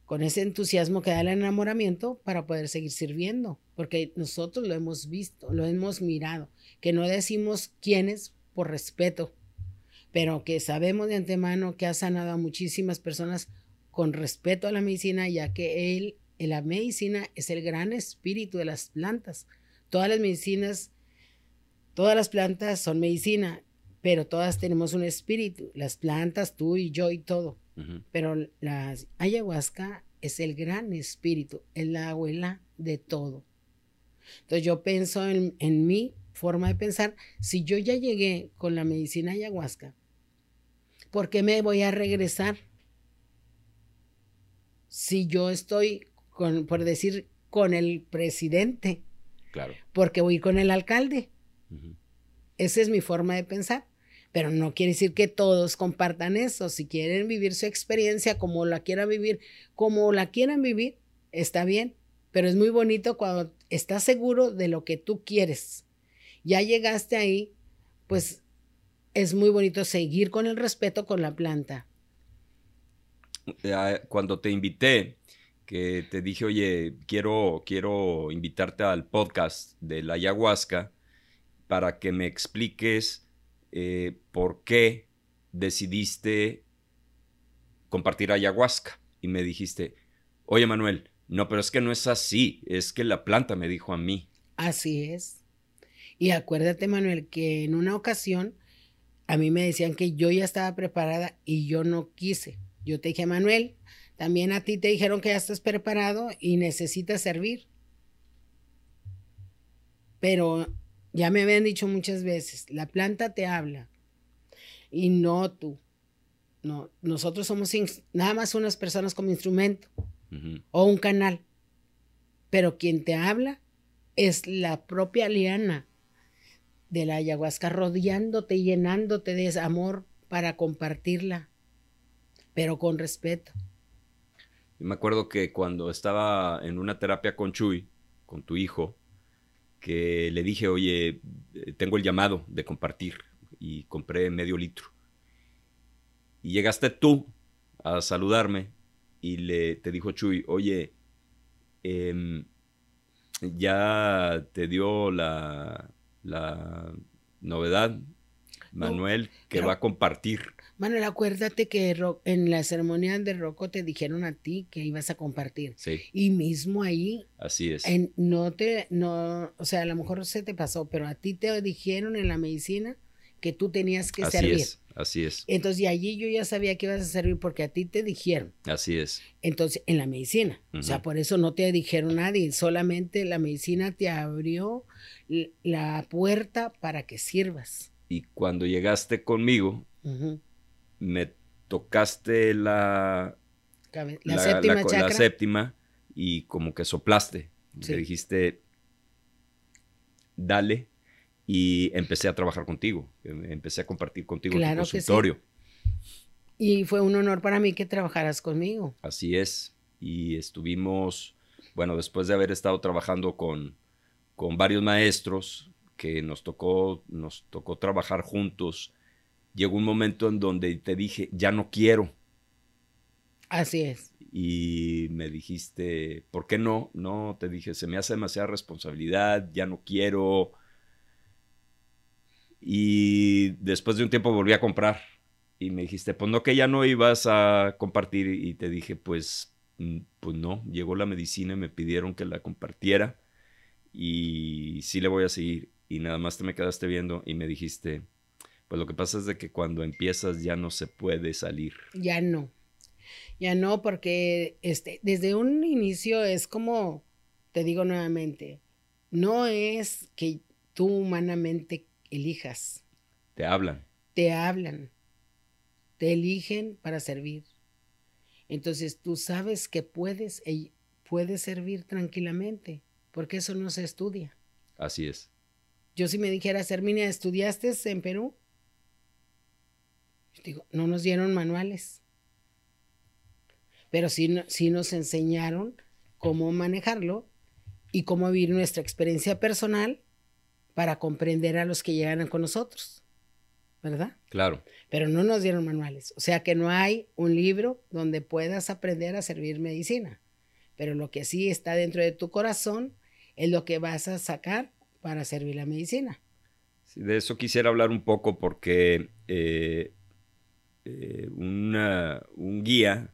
con ese entusiasmo que da el enamoramiento para poder seguir sirviendo, porque nosotros lo hemos visto, lo hemos mirado, que no decimos quiénes por respeto, pero que sabemos de antemano que ha sanado a muchísimas personas con respeto a la medicina, ya que él, la medicina es el gran espíritu de las plantas. Todas las medicinas, todas las plantas son medicina, pero todas tenemos un espíritu, las plantas, tú y yo y todo. Pero la ayahuasca es el gran espíritu, es la abuela de todo. Entonces yo pienso en, en mi forma de pensar, si yo ya llegué con la medicina ayahuasca, ¿por qué me voy a regresar? Si yo estoy, con, por decir, con el presidente. Claro. Porque voy con el alcalde. Esa es mi forma de pensar pero no quiere decir que todos compartan eso. Si quieren vivir su experiencia como la quieran vivir, como la quieran vivir, está bien, pero es muy bonito cuando estás seguro de lo que tú quieres. Ya llegaste ahí, pues es muy bonito seguir con el respeto con la planta. Eh, cuando te invité, que te dije, oye, quiero, quiero invitarte al podcast de la ayahuasca para que me expliques eh, por qué decidiste compartir ayahuasca. Y me dijiste, oye Manuel, no, pero es que no es así, es que la planta me dijo a mí. Así es. Y acuérdate, Manuel, que en una ocasión a mí me decían que yo ya estaba preparada y yo no quise. Yo te dije, Manuel, también a ti te dijeron que ya estás preparado y necesitas servir. Pero ya me habían dicho muchas veces, la planta te habla y no tú. No, nosotros somos nada más unas personas como instrumento o un canal. Pero quien te habla es la propia liana de la ayahuasca rodeándote y llenándote de amor para compartirla, pero con respeto. me acuerdo que cuando estaba en una terapia con Chuy, con tu hijo, que le dije, oye, eh, tengo el llamado de compartir y compré medio litro. Y llegaste tú a saludarme y le, te dijo Chuy, oye, em, ya te dio la, la novedad, Manuel, que va a compartir. Manuel, acuérdate que en la ceremonia de Rocco te dijeron a ti que ibas a compartir. Sí. Y mismo ahí. Así es. no te, no, o sea, a lo mejor se te pasó, pero a ti te dijeron en la medicina que tú tenías que así servir. Es, así es. Entonces, y allí yo ya sabía que ibas a servir porque a ti te dijeron. Así es. Entonces, en la medicina. O sea, por eso no te dijeron nadie, solamente la medicina te abrió la puerta para que sirvas. Y cuando llegaste conmigo, me tocaste la, la, séptima, y como que soplaste. Me dijiste, dale. Y empecé a trabajar contigo. Empecé a compartir contigo en tu consultorio. Y fue un honor para mí que trabajaras conmigo. Así es. Y estuvimos, bueno, después de haber estado trabajando con, con varios maestros que nos tocó, nos tocó trabajar juntos llegó un momento en donde te dije, ya no quiero. Así es. Y me dijiste, ¿por qué no? No, te dije, se me hace demasiada responsabilidad, ya no quiero. Y después de un tiempo volví a comprar. Y me dijiste, pues no, que ya no ibas a compartir. Y te dije, pues, mm, pues no, llegó la medicina y me pidieron que la compartiera. Y sí le voy a seguir. Y nada más te me quedaste viendo y me dijiste, pues lo que pasa es de que cuando empiezas ya no se puede salir. Ya no. Ya no, porque este, desde un inicio es como, te digo nuevamente, no es que tú humanamente elijas. Te hablan. Te hablan. Te eligen para servir. Entonces tú sabes que puedes, puedes servir tranquilamente, porque eso no se estudia. Así es. Yo si me dijeras, Herminia, ¿estudiaste en Perú? Digo, no nos dieron manuales, pero sí, sí nos enseñaron cómo manejarlo y cómo vivir nuestra experiencia personal para comprender a los que llegan con nosotros, ¿verdad? Claro. Pero no nos dieron manuales, o sea que no hay un libro donde puedas aprender a servir medicina, pero lo que sí está dentro de tu corazón es lo que vas a sacar para servir la medicina. de eso quisiera hablar un poco porque eh, eh, un guía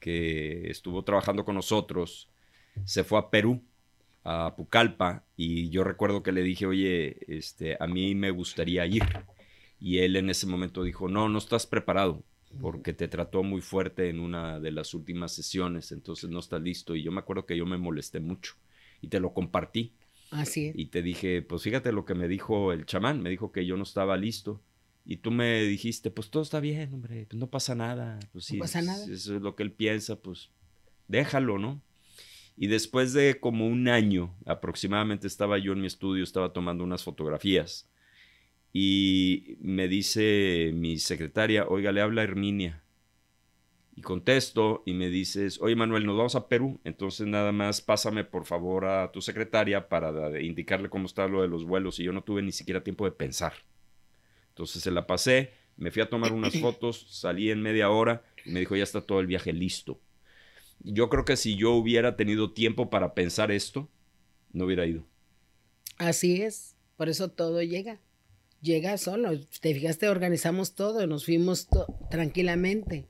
que estuvo trabajando con nosotros se fue a Perú, a Pucallpa, y yo recuerdo que le dije, oye, este, a mí me gustaría ir. Y él en ese momento dijo, no, no estás preparado, porque te trató muy fuerte en una de las últimas sesiones, entonces no estás listo. Y yo me acuerdo que yo me molesté mucho y te lo compartí. Así Y te dije, pues fíjate lo que me dijo el chamán, me dijo que yo no estaba listo. Y tú me dijiste, pues todo está bien, hombre, pues no pasa nada. Pues, no pasa nada. Eso es lo que él piensa, pues déjalo, ¿no? Y después de como un año aproximadamente estaba yo en mi estudio, estaba tomando unas fotografías. Y me dice mi secretaria, oiga, le habla Herminia. Y contesto y me dices, oye Manuel, nos vamos a Perú, entonces nada más pásame por favor a tu secretaria para indicarle cómo está lo de los vuelos y yo no tuve ni siquiera tiempo de pensar. Entonces se la pasé, me fui a tomar unas <coughs> fotos, salí en media hora y me dijo, ya está todo el viaje listo. Yo creo que si yo hubiera tenido tiempo para pensar esto, no hubiera ido. Así es, por eso todo llega. Llega solo. Te fijaste, organizamos todo, nos fuimos tranquilamente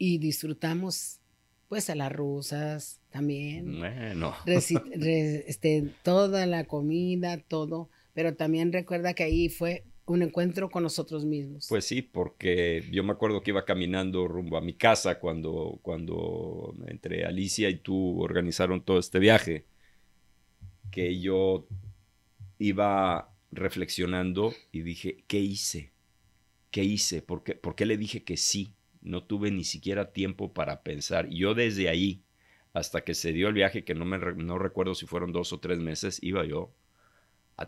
y disfrutamos pues a las rusas también. Bueno. <laughs> este, toda la comida, todo. Pero también recuerda que ahí fue un encuentro con nosotros mismos. Pues sí, porque yo me acuerdo que iba caminando rumbo a mi casa cuando, cuando entre Alicia y tú organizaron todo este viaje, que yo iba reflexionando y dije, ¿qué hice? ¿Qué hice? ¿Por qué, ¿Por qué le dije que sí? No tuve ni siquiera tiempo para pensar. Yo desde ahí, hasta que se dio el viaje, que no, me, no recuerdo si fueron dos o tres meses, iba yo,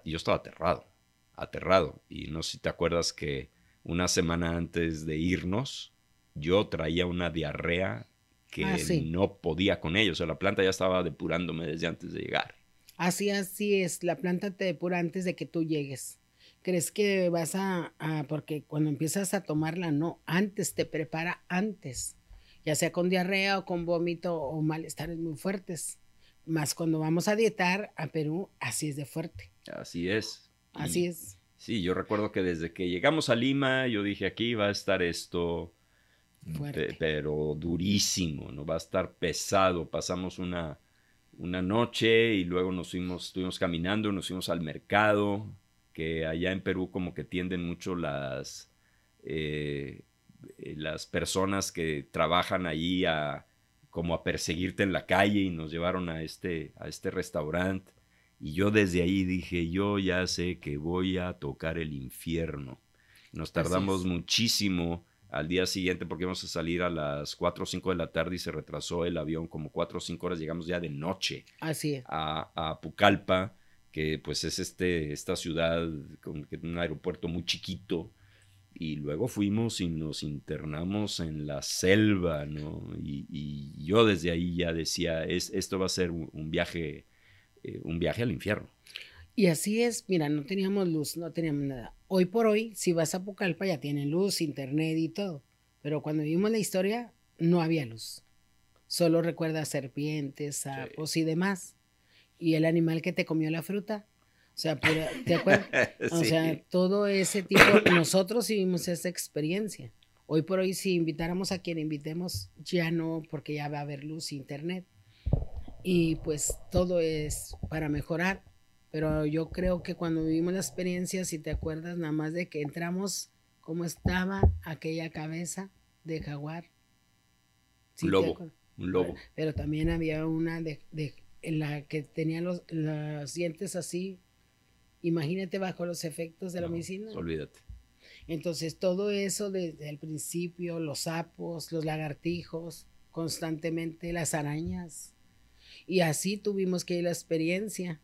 yo estaba aterrado, aterrado. Y no sé si te acuerdas que una semana antes de irnos, yo traía una diarrea que ah, no podía con ello. O sea, la planta ya estaba depurándome desde antes de llegar. Así, así es. La planta te depura antes de que tú llegues crees que vas a, porque cuando empiezas a tomarla, no, antes te prepara antes, ya sea con diarrea o con vómito o malestares muy fuertes. Más cuando vamos a dietar a Perú, así es de fuerte. Así es. Así es. Sí, yo recuerdo que desde que llegamos a Lima, yo dije, aquí va a estar esto, pero durísimo, ¿no? Va a estar pesado. Pasamos una, una noche y luego nos fuimos, estuvimos caminando, nos fuimos al mercado, que allá en Perú como que tienden mucho las, eh, eh, las personas que trabajan ahí a como a perseguirte en la calle y nos llevaron a este, a este restaurante. Y yo desde ahí dije, yo ya sé que voy a tocar el infierno. Nos tardamos muchísimo al día siguiente porque íbamos a salir a las 4 o 5 de la tarde y se retrasó el avión como 4 o 5 horas. Llegamos ya de noche Así A, a Pucallpa que pues es este, esta ciudad con un aeropuerto muy chiquito. Y luego fuimos y nos internamos en la selva, ¿no? Y, yo desde ahí ya decía, es, esto va a ser un, viaje, eh, un viaje al infierno. Y así es, mira, no teníamos luz, no teníamos nada. Hoy por hoy, si vas a Pucallpa ya tienen luz, internet y todo. Pero cuando vimos la historia, no había luz. Solo recuerda serpientes, sapos y demás y el animal que te comió la fruta. O sea, ¿te acuerdas? <laughs> O sea, todo ese tipo, nosotros vivimos esa experiencia. Hoy por hoy, si invitáramos a quien invitemos, ya no, porque ya va a haber luz, internet. Y pues todo es para mejorar. Pero yo creo que cuando vivimos la experiencia, si te acuerdas nada más de que entramos, cómo estaba aquella cabeza de jaguar. un lobo, un lobo. Pero también había una de, de en la que tenía los, dientes así, imagínate bajo los efectos de la medicina. Olvídate. Entonces todo eso desde el principio, los sapos, los lagartijos, constantemente las arañas. Y así tuvimos que ir la experiencia.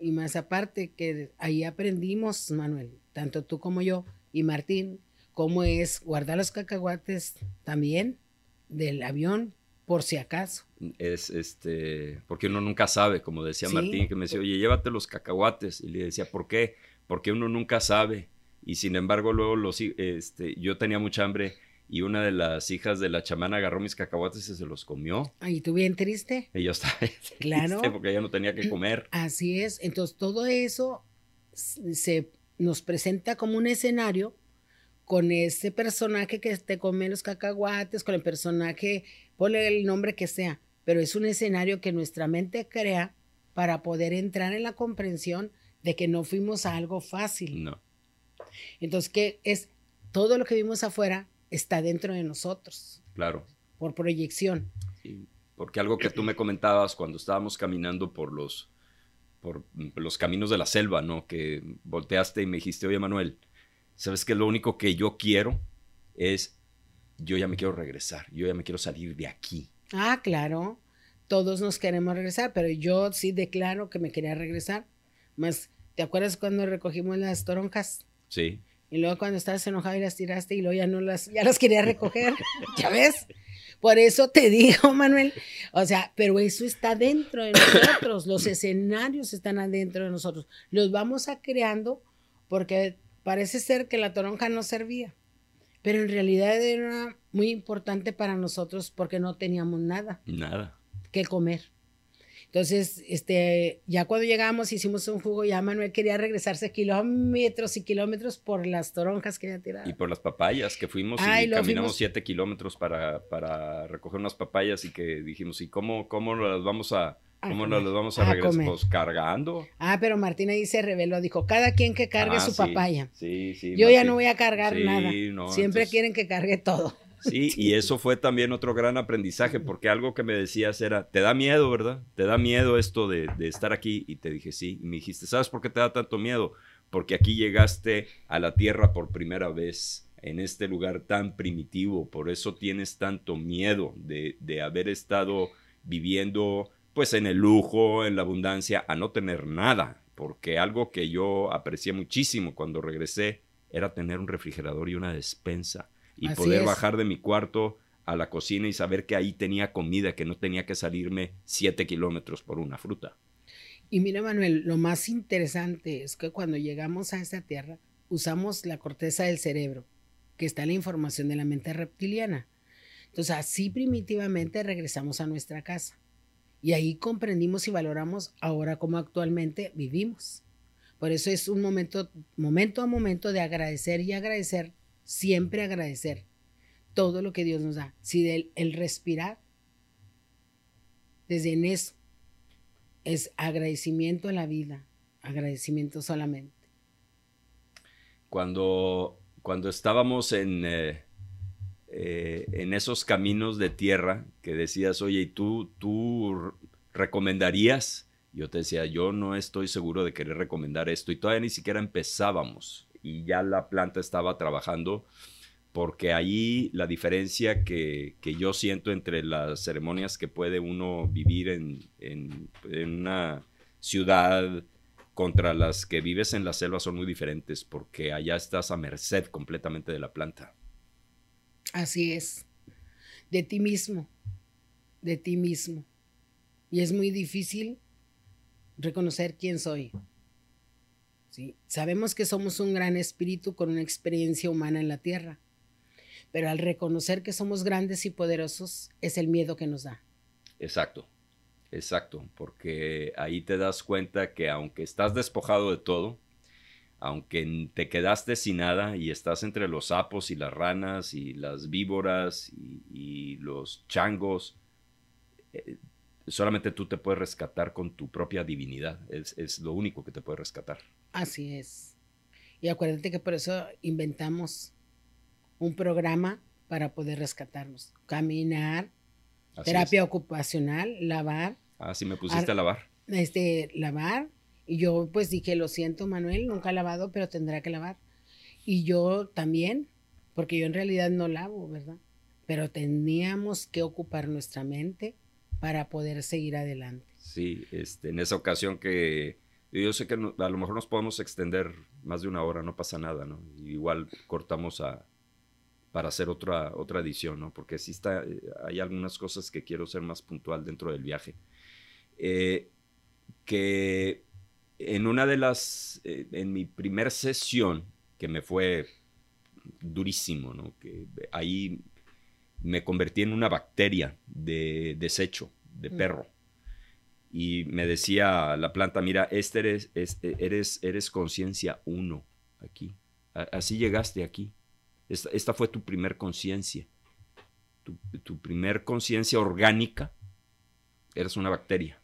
Y más aparte que ahí aprendimos, Manuel, tanto tú como yo y Martín, cómo es guardar los cacahuates también del avión por si acaso. Es este, porque uno nunca sabe, como decía Martín, que me decía, oye, llévate los cacahuates. Y le decía, ¿por qué? Porque uno nunca sabe. Y sin embargo, luego los, este, yo tenía mucha hambre y una de las hijas de la chamana agarró mis cacahuates y se los comió. ¿Y tú bien triste? Y yo estaba <laughs> claro. porque ella no tenía que comer. Así es. Entonces, todo eso se nos presenta como un escenario con ese personaje que te come los cacahuates, con el personaje, ponle el nombre que sea, pero es un escenario que nuestra mente crea para poder entrar en la comprensión de que no fuimos a algo fácil. No. Entonces, que es todo lo que vimos afuera está dentro de nosotros. Claro. Por proyección. Sí, porque algo que tú me comentabas cuando estábamos caminando por los, por los caminos de la selva, ¿no? Que volteaste y me dijiste, oye Manuel, ¿sabes que lo único que yo quiero es, yo ya me quiero regresar, yo ya me quiero salir de aquí? Ah, claro. Todos nos queremos regresar, pero yo sí declaro que me quería regresar. Más, ¿te acuerdas cuando recogimos las toronjas? Sí. Y luego cuando estabas enojado y las tiraste y luego ya no las, ya las quería recoger, <laughs> ¿ya ves? Por eso te digo, Manuel, o sea, pero eso está dentro de nosotros, los escenarios están adentro de nosotros, los vamos a creando porque parece ser que la toronja no servía, pero en realidad era muy importante para nosotros porque no teníamos nada. Nada. Que comer. Entonces, este, ya cuando llegamos, hicimos un jugo, ya Manuel quería regresarse kilómetros y kilómetros por las toronjas que había tirado. Y por las papayas que fuimos y caminamos siete kilómetros para, para, recoger unas papayas y que dijimos, ¿y cómo, cómo las vamos a, cómo las vamos a, regresar? Pues cargando. Ah, pero Martín ahí se reveló, dijo, cada quien que cargue ah, su papaya. Sí, sí. Yo ya no voy a cargar nada. Siempre quieren que cargue todo. Sí, y <laughs> eso fue también otro gran aprendizaje, porque algo que me decías era, te da miedo, ¿verdad? Te da miedo esto de, estar aquí. Y te dije, sí. Y me dijiste, ¿sabes por qué te da tanto miedo? Porque aquí llegaste a la tierra por primera vez, en este lugar tan primitivo. Por eso tienes tanto miedo de, de haber estado viviendo, pues, en el lujo, en la abundancia, a no tener nada. Porque algo que yo aprecié muchísimo cuando regresé era tener un refrigerador y una despensa y poder bajar de mi cuarto a la cocina y saber que ahí tenía comida, que no tenía que salirme siete kilómetros por una fruta. Y mira, Manuel, lo más interesante es que cuando llegamos a esta tierra, usamos la corteza del cerebro, que está la información de la mente reptiliana. Entonces, así primitivamente regresamos a nuestra casa. Y ahí comprendimos y valoramos ahora cómo actualmente vivimos. Por eso es un momento, momento a momento de agradecer y agradecer siempre agradecer todo lo que Dios nos da. Si del, el respirar, desde en eso, es agradecimiento a la vida, agradecimiento solamente. Cuando, cuando estábamos en, eh, eh, en esos caminos de tierra que decías, oye, ¿y tú, tú recomendarías? Yo te decía, yo no estoy seguro de querer recomendar esto y todavía ni siquiera empezábamos y ya la planta estaba trabajando, porque ahí la diferencia que, yo siento entre las ceremonias que puede uno vivir en, en, una ciudad contra las que vives en la selva son muy diferentes, porque allá estás a merced completamente de la planta. Así es, de ti mismo, de ti mismo. Y es muy difícil reconocer quién soy. Sabemos que somos un gran espíritu con una experiencia humana en la tierra, pero al reconocer que somos grandes y poderosos es el miedo que nos da. Exacto, exacto, porque ahí te das cuenta que aunque estás despojado de todo, aunque te quedaste sin nada y estás entre los sapos y las ranas y las víboras y, los changos, eh, solamente tú te puedes rescatar con tu propia divinidad. Es, lo único que te puede rescatar. Así es. Y acuérdate que por eso inventamos un programa para poder rescatarnos. Caminar, terapia ocupacional, lavar. Ah, sí, me pusiste a lavar. Este, lavar. Y yo pues dije, lo siento Manuel, nunca he lavado, pero tendrá que lavar. Y yo también, porque yo en realidad no lavo, ¿verdad? Pero teníamos que ocupar nuestra mente para poder seguir adelante. Sí, este, en esa ocasión que yo sé que a lo mejor nos podemos extender más de una hora, no pasa nada, ¿no? igual cortamos a, para hacer otra, otra edición, ¿no? Porque sí está, eh, hay algunas cosas que quiero ser más puntual dentro del viaje. Eh, que en una de las, eh, en mi primer sesión, que me fue durísimo, ¿no? Que ahí me convertí en una bacteria de desecho, de mm. perro y me decía la planta, mira, este eres, eres, eres conciencia uno aquí. así llegaste aquí. Esta, fue tu primer conciencia. Tu, tu, primer conciencia orgánica, eres una bacteria,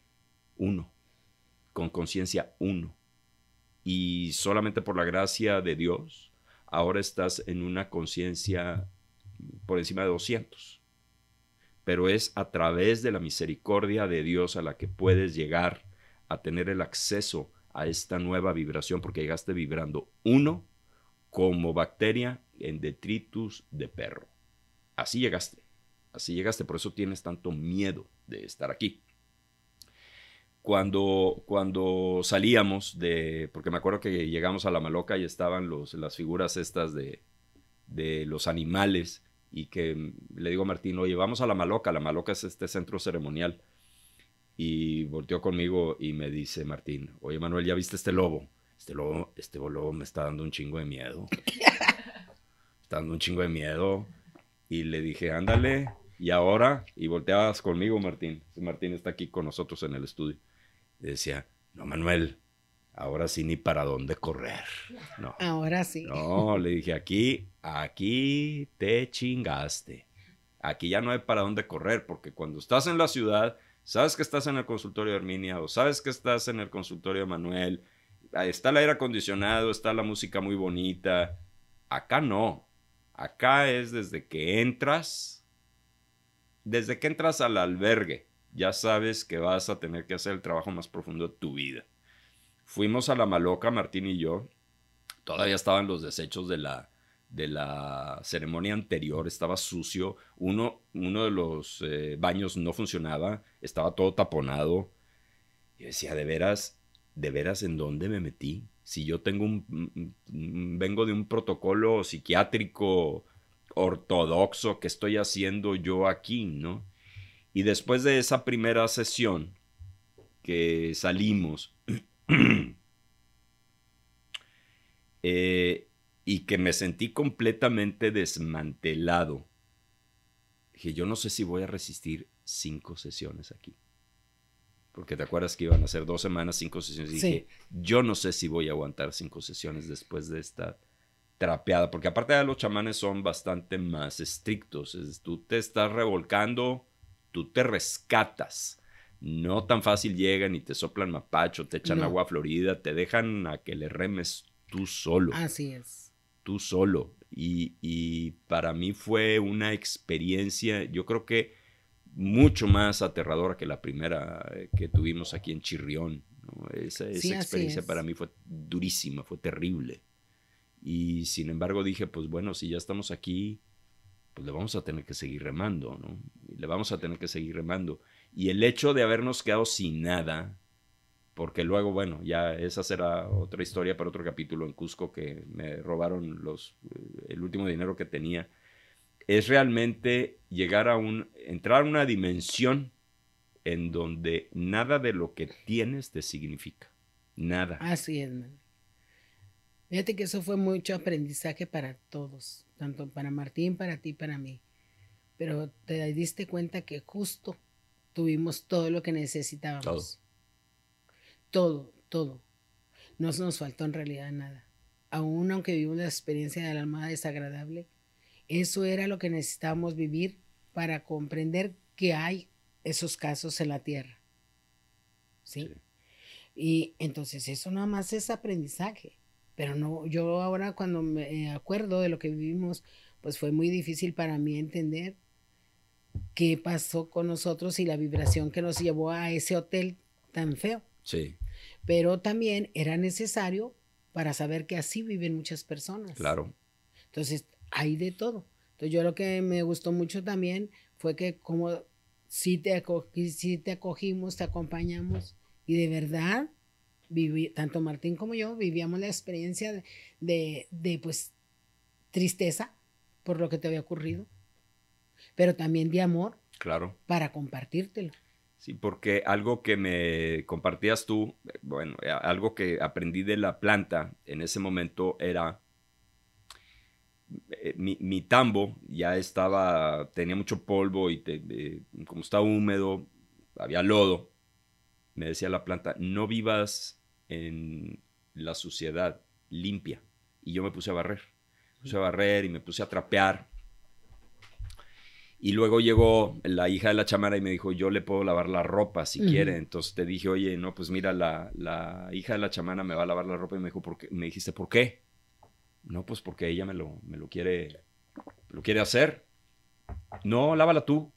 uno, con conciencia uno. Y solamente por la gracia de Dios, ahora estás en una conciencia por encima de 200 pero es a través de la misericordia de Dios a la que puedes llegar a tener el acceso a esta nueva vibración, porque llegaste vibrando uno como bacteria en detritus de perro. Así llegaste, así llegaste, por eso tienes tanto miedo de estar aquí. Cuando, cuando salíamos de, porque me acuerdo que llegamos a la maloca y estaban los, las figuras estas de, de los animales, y que le digo a Martín, oye, vamos a la Maloca, la Maloca es este centro ceremonial. Y volteó conmigo y me dice Martín, oye Manuel, ¿ya viste este lobo? Este lobo, este lobo me está dando un chingo de miedo. está dando un chingo de miedo. Y le dije, ándale, y ahora, y volteabas conmigo, Martín. Martín está aquí con nosotros en el estudio. Y decía, no, Manuel, ahora sí ni para dónde correr. No. Ahora sí. No, le dije, aquí, aquí te chingaste. Aquí ya no hay para dónde correr, porque cuando estás en la ciudad, sabes que estás en el consultorio de Herminia o sabes que estás en el consultorio de Manuel, está el aire acondicionado, está la música muy bonita. Acá no. Acá es desde que entras, desde que entras al albergue, ya sabes que vas a tener que hacer el trabajo más profundo de tu vida. Fuimos a la Maloca, Martín y yo. Todavía estaban los desechos de la, de la ceremonia anterior, estaba sucio. Uno, uno de los eh, baños no funcionaba, estaba todo taponado. Yo decía, de veras, de veras, ¿en dónde me metí? Si yo tengo un, vengo de un protocolo psiquiátrico ortodoxo, ¿qué estoy haciendo yo aquí, no? Y después de esa primera sesión que salimos, <clears throat> Eh, y que me sentí completamente desmantelado. Dije, yo no sé si voy a resistir cinco sesiones aquí. Porque te acuerdas que iban a ser dos semanas, cinco sesiones. Y dije, yo no sé si voy a aguantar cinco sesiones después de esta trapeada. Porque aparte de los chamanes son bastante más estrictos. tú te estás revolcando, tú te rescatas no tan fácil llegan y te soplan mapacho, te echan agua florida, te dejan a que le remes tú solo. Así es. Tú solo. Y, para mí fue una experiencia, yo creo que mucho más aterradora que la primera que tuvimos aquí en Chirrión. Esa, experiencia para mí fue durísima, fue terrible. Y sin embargo dije, pues bueno, si ya estamos aquí, pues le vamos a tener que seguir remando, ¿no? le vamos a tener que seguir remando. Y el hecho de habernos quedado sin nada, porque luego, bueno, ya esa será otra historia para otro capítulo en Cusco que me robaron los, eh, el último dinero que tenía, es realmente llegar a un, entrar a una dimensión en donde nada de lo que tienes te significa. Nada. Así es. Fíjate que eso fue mucho aprendizaje para todos, tanto para Martín, para ti, para mí. Pero te diste cuenta que justo tuvimos todo lo que necesitábamos. Todo. Todo, No nos faltó en realidad nada. Aún aunque vivimos la experiencia de la alma desagradable, eso era lo que necesitábamos vivir para comprender que hay esos casos en la tierra. ¿Sí? Y entonces eso nada más es aprendizaje. Pero no, yo ahora cuando me acuerdo de lo que vivimos, pues fue muy difícil para mí entender qué pasó con nosotros y la vibración que nos llevó a ese hotel tan feo. Sí. Pero también era necesario para saber que así viven muchas personas. Claro. Entonces, hay de todo. Entonces, yo lo que me gustó mucho también fue que como si te, si te acogimos, te acompañamos y de verdad viví, tanto Martín como yo vivíamos la experiencia de, de, pues tristeza por lo que te había ocurrido, pero también de amor. Claro. Para compartírtelo. Sí, porque algo que me compartías tú, bueno, algo que aprendí de la planta en ese momento era eh, mi, tambo ya estaba, tenía mucho polvo y eh, como estaba húmedo, había lodo. Me decía la planta, no vivas en la suciedad, limpia. Y yo me puse a barrer. Me puse a barrer y me puse a trapear. Y luego llegó la hija de la chamara y me dijo, yo le puedo lavar la ropa si quiere. Entonces te dije, oye, no, pues mira, la, la, hija de la chamana me va a lavar la ropa. Y me dijo, ¿por qué? me dijiste, ¿por qué? No, pues porque ella me lo, me lo quiere, lo quiere hacer. No, lávala tú.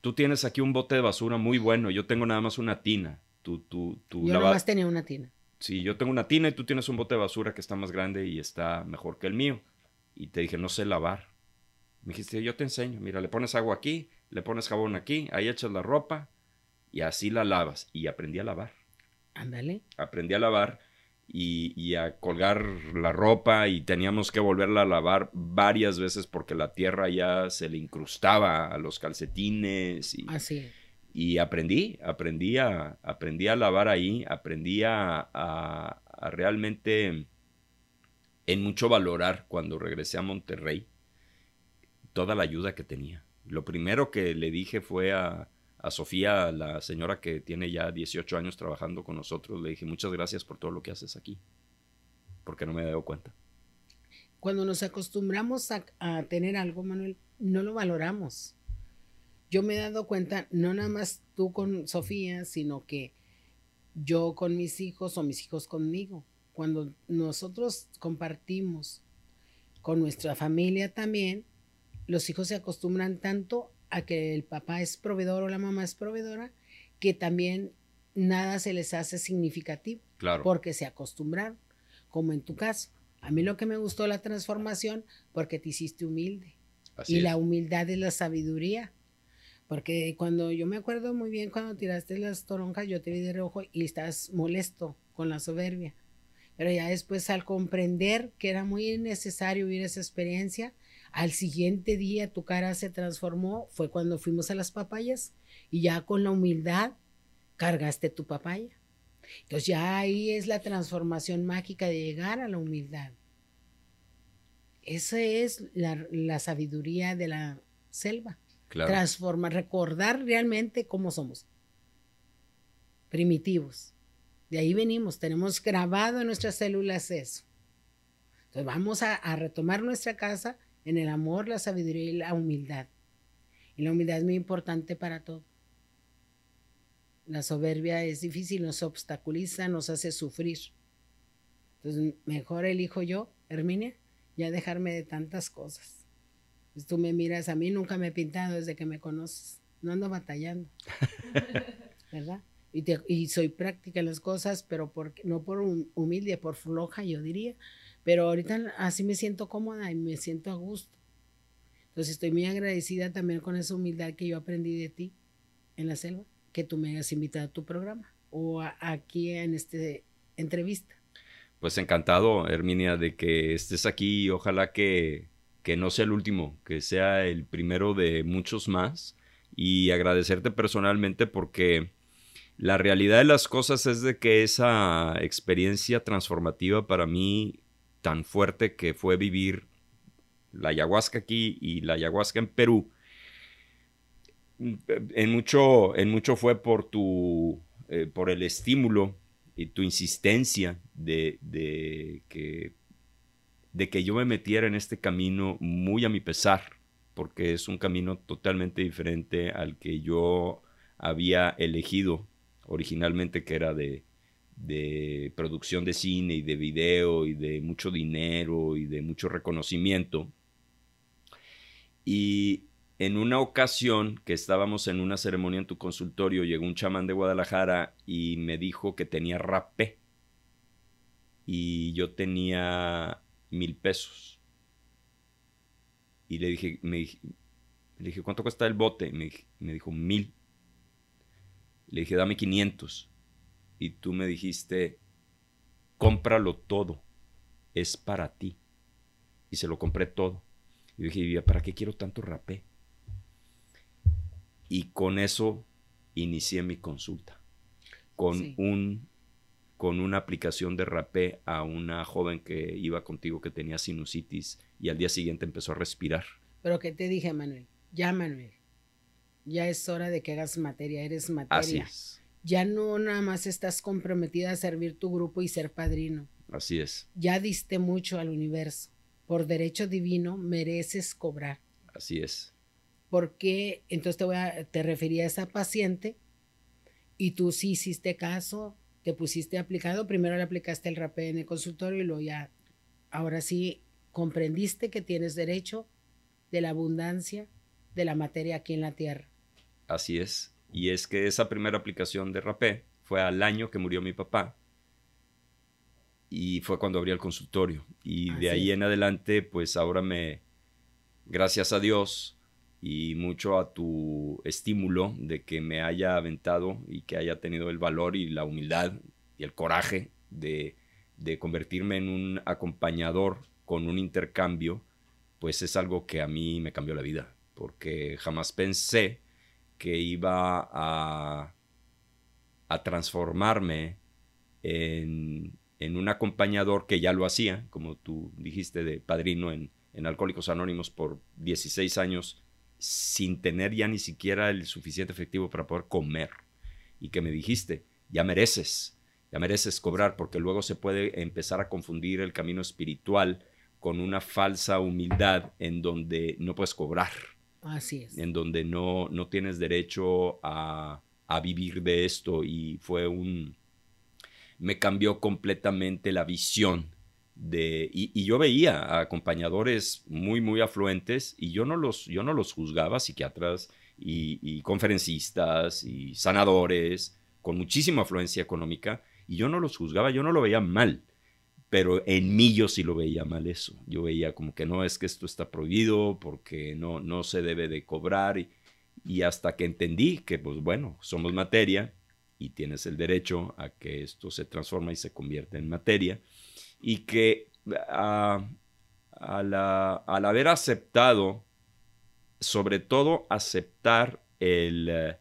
Tú tienes aquí un bote de basura muy bueno. Yo tengo nada más una tina. Tú, tú, tú yo nada más tenía una tina. Sí, yo tengo una tina y tú tienes un bote de basura que está más grande y está mejor que el mío. Y te dije, no sé lavar. Me dijiste, yo te enseño. Mira, le pones agua aquí, le pones jabón aquí, ahí echas la ropa y así la lavas. Y aprendí a lavar. Ándale. Aprendí a lavar y, a colgar la ropa y teníamos que volverla a lavar varias veces porque la tierra ya se le incrustaba a los calcetines. Y, Así. Y aprendí, aprendí a, aprendí a lavar ahí, aprendí a, a, realmente en mucho valorar cuando regresé a Monterrey toda la ayuda que tenía. Lo primero que le dije fue a, a Sofía, la señora que tiene ya 18 años trabajando con nosotros, le dije muchas gracias por todo lo que haces aquí, porque no me he dado cuenta. Cuando nos acostumbramos a, tener algo, Manuel, no lo valoramos. Yo me he dado cuenta, no nada más tú con Sofía, sino que yo con mis hijos o mis hijos conmigo. Cuando nosotros compartimos con nuestra familia también, los hijos se acostumbran tanto a que el papá es proveedor o la mamá es proveedora, que también nada se les hace significativo. Claro. Porque se acostumbraron, como en tu caso. A mí lo que me gustó la transformación, porque te hiciste humilde. y la humildad es la sabiduría. Porque cuando yo me acuerdo muy bien cuando tiraste las toronjas, yo te vi de reojo y estás molesto con la soberbia. Pero ya después al comprender que era muy necesario vivir esa experiencia, al siguiente día tu cara se transformó, fue cuando fuimos a las papayas y ya con la humildad cargaste tu papaya. Entonces ya ahí es la transformación mágica de llegar a la humildad. Esa es la, sabiduría de la selva. Transformar, recordar realmente cómo somos. Primitivos. De ahí venimos, tenemos grabado en nuestras células eso. Entonces vamos a retomar nuestra casa en el amor, la sabiduría y la humildad. Y la humildad es muy importante para todo. La soberbia es difícil, nos obstaculiza, nos hace sufrir. Entonces, mejor elijo yo, Herminia, ya dejarme de tantas cosas. Pues tú me miras, a mí nunca me he pintado desde que me conoces. No ando batallando. <laughs> ¿Verdad? Y, y, soy práctica en las cosas, pero por, no por humilde, por floja, yo diría, pero ahorita así me siento cómoda y me siento a gusto. Entonces estoy muy agradecida también con esa humildad que yo aprendí de ti en la selva, que tú me hayas invitado a tu programa o aquí en esta entrevista. Pues encantado, Herminia, de que estés aquí y ojalá que, que no sea el último, que sea el primero de muchos más. Y agradecerte personalmente porque la realidad de las cosas es de que esa experiencia transformativa para mí tan fuerte que fue vivir la ayahuasca aquí y la ayahuasca en Perú, en mucho, en mucho fue por tu, eh, por el estímulo y tu insistencia de, de, que, de que yo me metiera en este camino muy a mi pesar, porque es un camino totalmente diferente al que yo había elegido originalmente, que era de, de producción de cine y de video y de mucho dinero y de mucho reconocimiento. Y en una ocasión que estábamos en una ceremonia en tu consultorio, llegó un chamán de Guadalajara y me dijo que tenía rapé. Y yo tenía mil pesos. Y le dije, me le dije, ¿cuánto cuesta el bote? Me, me dijo, mil. Le dije, dame 500 y tú me dijiste, cómpralo todo, es para ti. Y se lo compré todo. Y dije, ¿para qué quiero tanto rapé? Y con eso inicié mi consulta. Con, un, con una aplicación de rapé a una joven que iba contigo que tenía sinusitis y al día siguiente empezó a respirar. Pero ¿qué te dije, Manuel? Ya, Manuel. Ya es hora de que hagas materia, eres materia. Así es. Ya no nada más estás comprometida a servir tu grupo y ser padrino. Así es. Ya diste mucho al universo. Por derecho divino mereces cobrar. Así es. Porque entonces te voy a, te refería a esa paciente y tú sí hiciste caso, te pusiste aplicado, primero le aplicaste el rapé en el consultorio y luego ya, ahora sí comprendiste que tienes derecho de la abundancia de la materia aquí en la tierra. Así es. Y es que esa primera aplicación de rapé fue al año que murió mi papá. Y fue cuando abrí el consultorio. Y de ahí en adelante, pues ahora me, gracias a Dios y mucho a tu estímulo de que me haya aventado y que haya tenido el valor y la humildad y el coraje de, de convertirme en un acompañador con un intercambio, pues es algo que a mí me cambió la vida, porque jamás pensé que iba a, a transformarme en, un acompañador que ya lo hacía, como tú dijiste, de padrino en, en Alcohólicos Anónimos por 16 años, sin tener ya ni siquiera el suficiente efectivo para poder comer. Y que me dijiste, ya mereces, ya mereces cobrar, porque luego se puede empezar a confundir el camino espiritual con una falsa humildad en donde no puedes cobrar. Así es. En donde no, no tienes derecho a, vivir de esto y fue un... me cambió completamente la visión de... Y, yo veía a acompañadores muy, muy afluentes y yo no los, yo no los juzgaba, psiquiatras y, conferencistas y sanadores con muchísima afluencia económica y yo no los juzgaba, yo no lo veía mal pero en mí yo sí lo veía mal eso. Yo veía como que no es que esto está prohibido porque no, no se debe de cobrar y, y hasta que entendí que pues bueno, somos materia y tienes el derecho a que esto se transforma y se convierta en materia y que al haber aceptado, sobre todo aceptar el eh,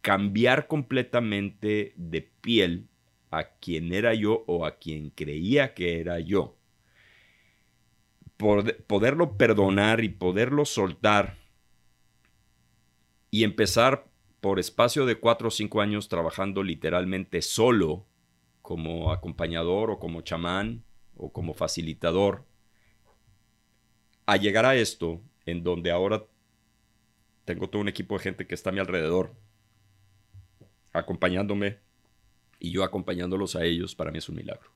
cambiar completamente de piel a quien era yo o a quien creía que era yo. Por, poderlo perdonar y poderlo soltar y empezar por espacio de cuatro o cinco años trabajando literalmente solo como acompañador o como chamán o como facilitador, a llegar a esto en donde ahora tengo todo un equipo de gente que está a mi alrededor, acompañándome y yo acompañándolos a ellos, para mí es un milagro.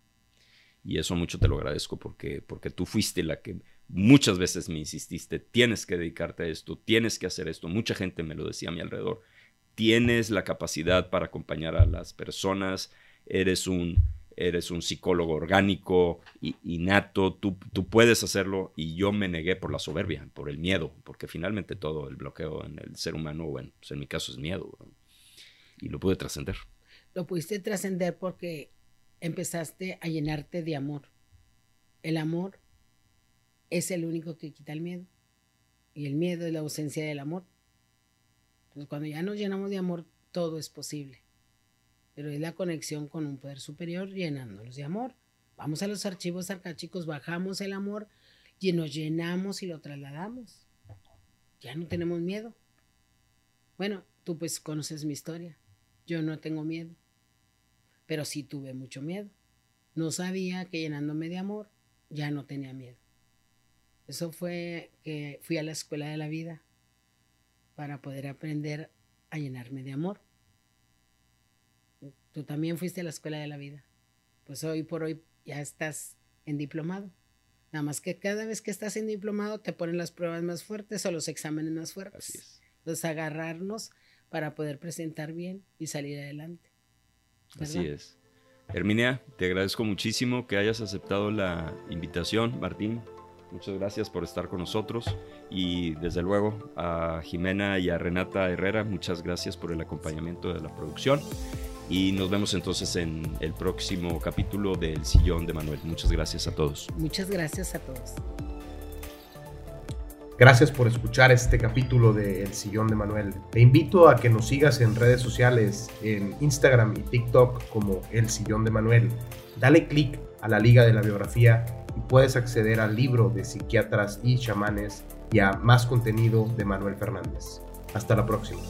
Y eso mucho te lo agradezco porque, porque tú fuiste la que muchas veces me insististe, tienes que dedicarte a esto, tienes que hacer esto. Mucha gente me lo decía a mi alrededor. Tienes la capacidad para acompañar a las personas, eres un, eres un psicólogo orgánico innato, tú, tú puedes hacerlo y yo me negué por la soberbia, por el miedo, porque finalmente todo el bloqueo en el ser humano, bueno, pues en mi caso es miedo, y lo pude trascender lo pudiste trascender porque empezaste a llenarte de amor. El amor es el único que quita el miedo. Y el miedo es la ausencia del amor. Entonces, cuando ya nos llenamos de amor, todo es posible. Pero es la conexión con un poder superior llenándonos de amor. Vamos a los archivos arcáchicos, bajamos el amor y nos llenamos y lo trasladamos. Ya no tenemos miedo. Bueno, tú pues conoces mi historia. Yo no tengo miedo, pero sí tuve mucho miedo. No sabía que llenándome de amor ya no tenía miedo. Eso fue que fui a la escuela de la vida para poder aprender a llenarme de amor. Tú también fuiste a la escuela de la vida. Pues hoy por hoy ya estás en diplomado. Nada más que cada vez que estás en diplomado te ponen las pruebas más fuertes o los exámenes más fuertes. Así Entonces agarrarnos para poder presentar bien y salir adelante. Así es. Herminia, te agradezco muchísimo que hayas aceptado la invitación, Martín. Muchas gracias por estar con nosotros y desde luego a Jimena y a Renata Herrera, muchas gracias por el acompañamiento de la producción. Y nos vemos entonces en el próximo capítulo del Sillón de Manuel. Muchas gracias a todos. Muchas gracias a todos. Gracias por escuchar este capítulo de El Sillón de Manuel. Te invito a que nos sigas en redes sociales, en Instagram y TikTok como El Sillón de Manuel. Dale click a la liga de la biografía y puedes acceder al libro de psiquiatras y chamanes y a más contenido de Manuel Fernández. Hasta la próxima.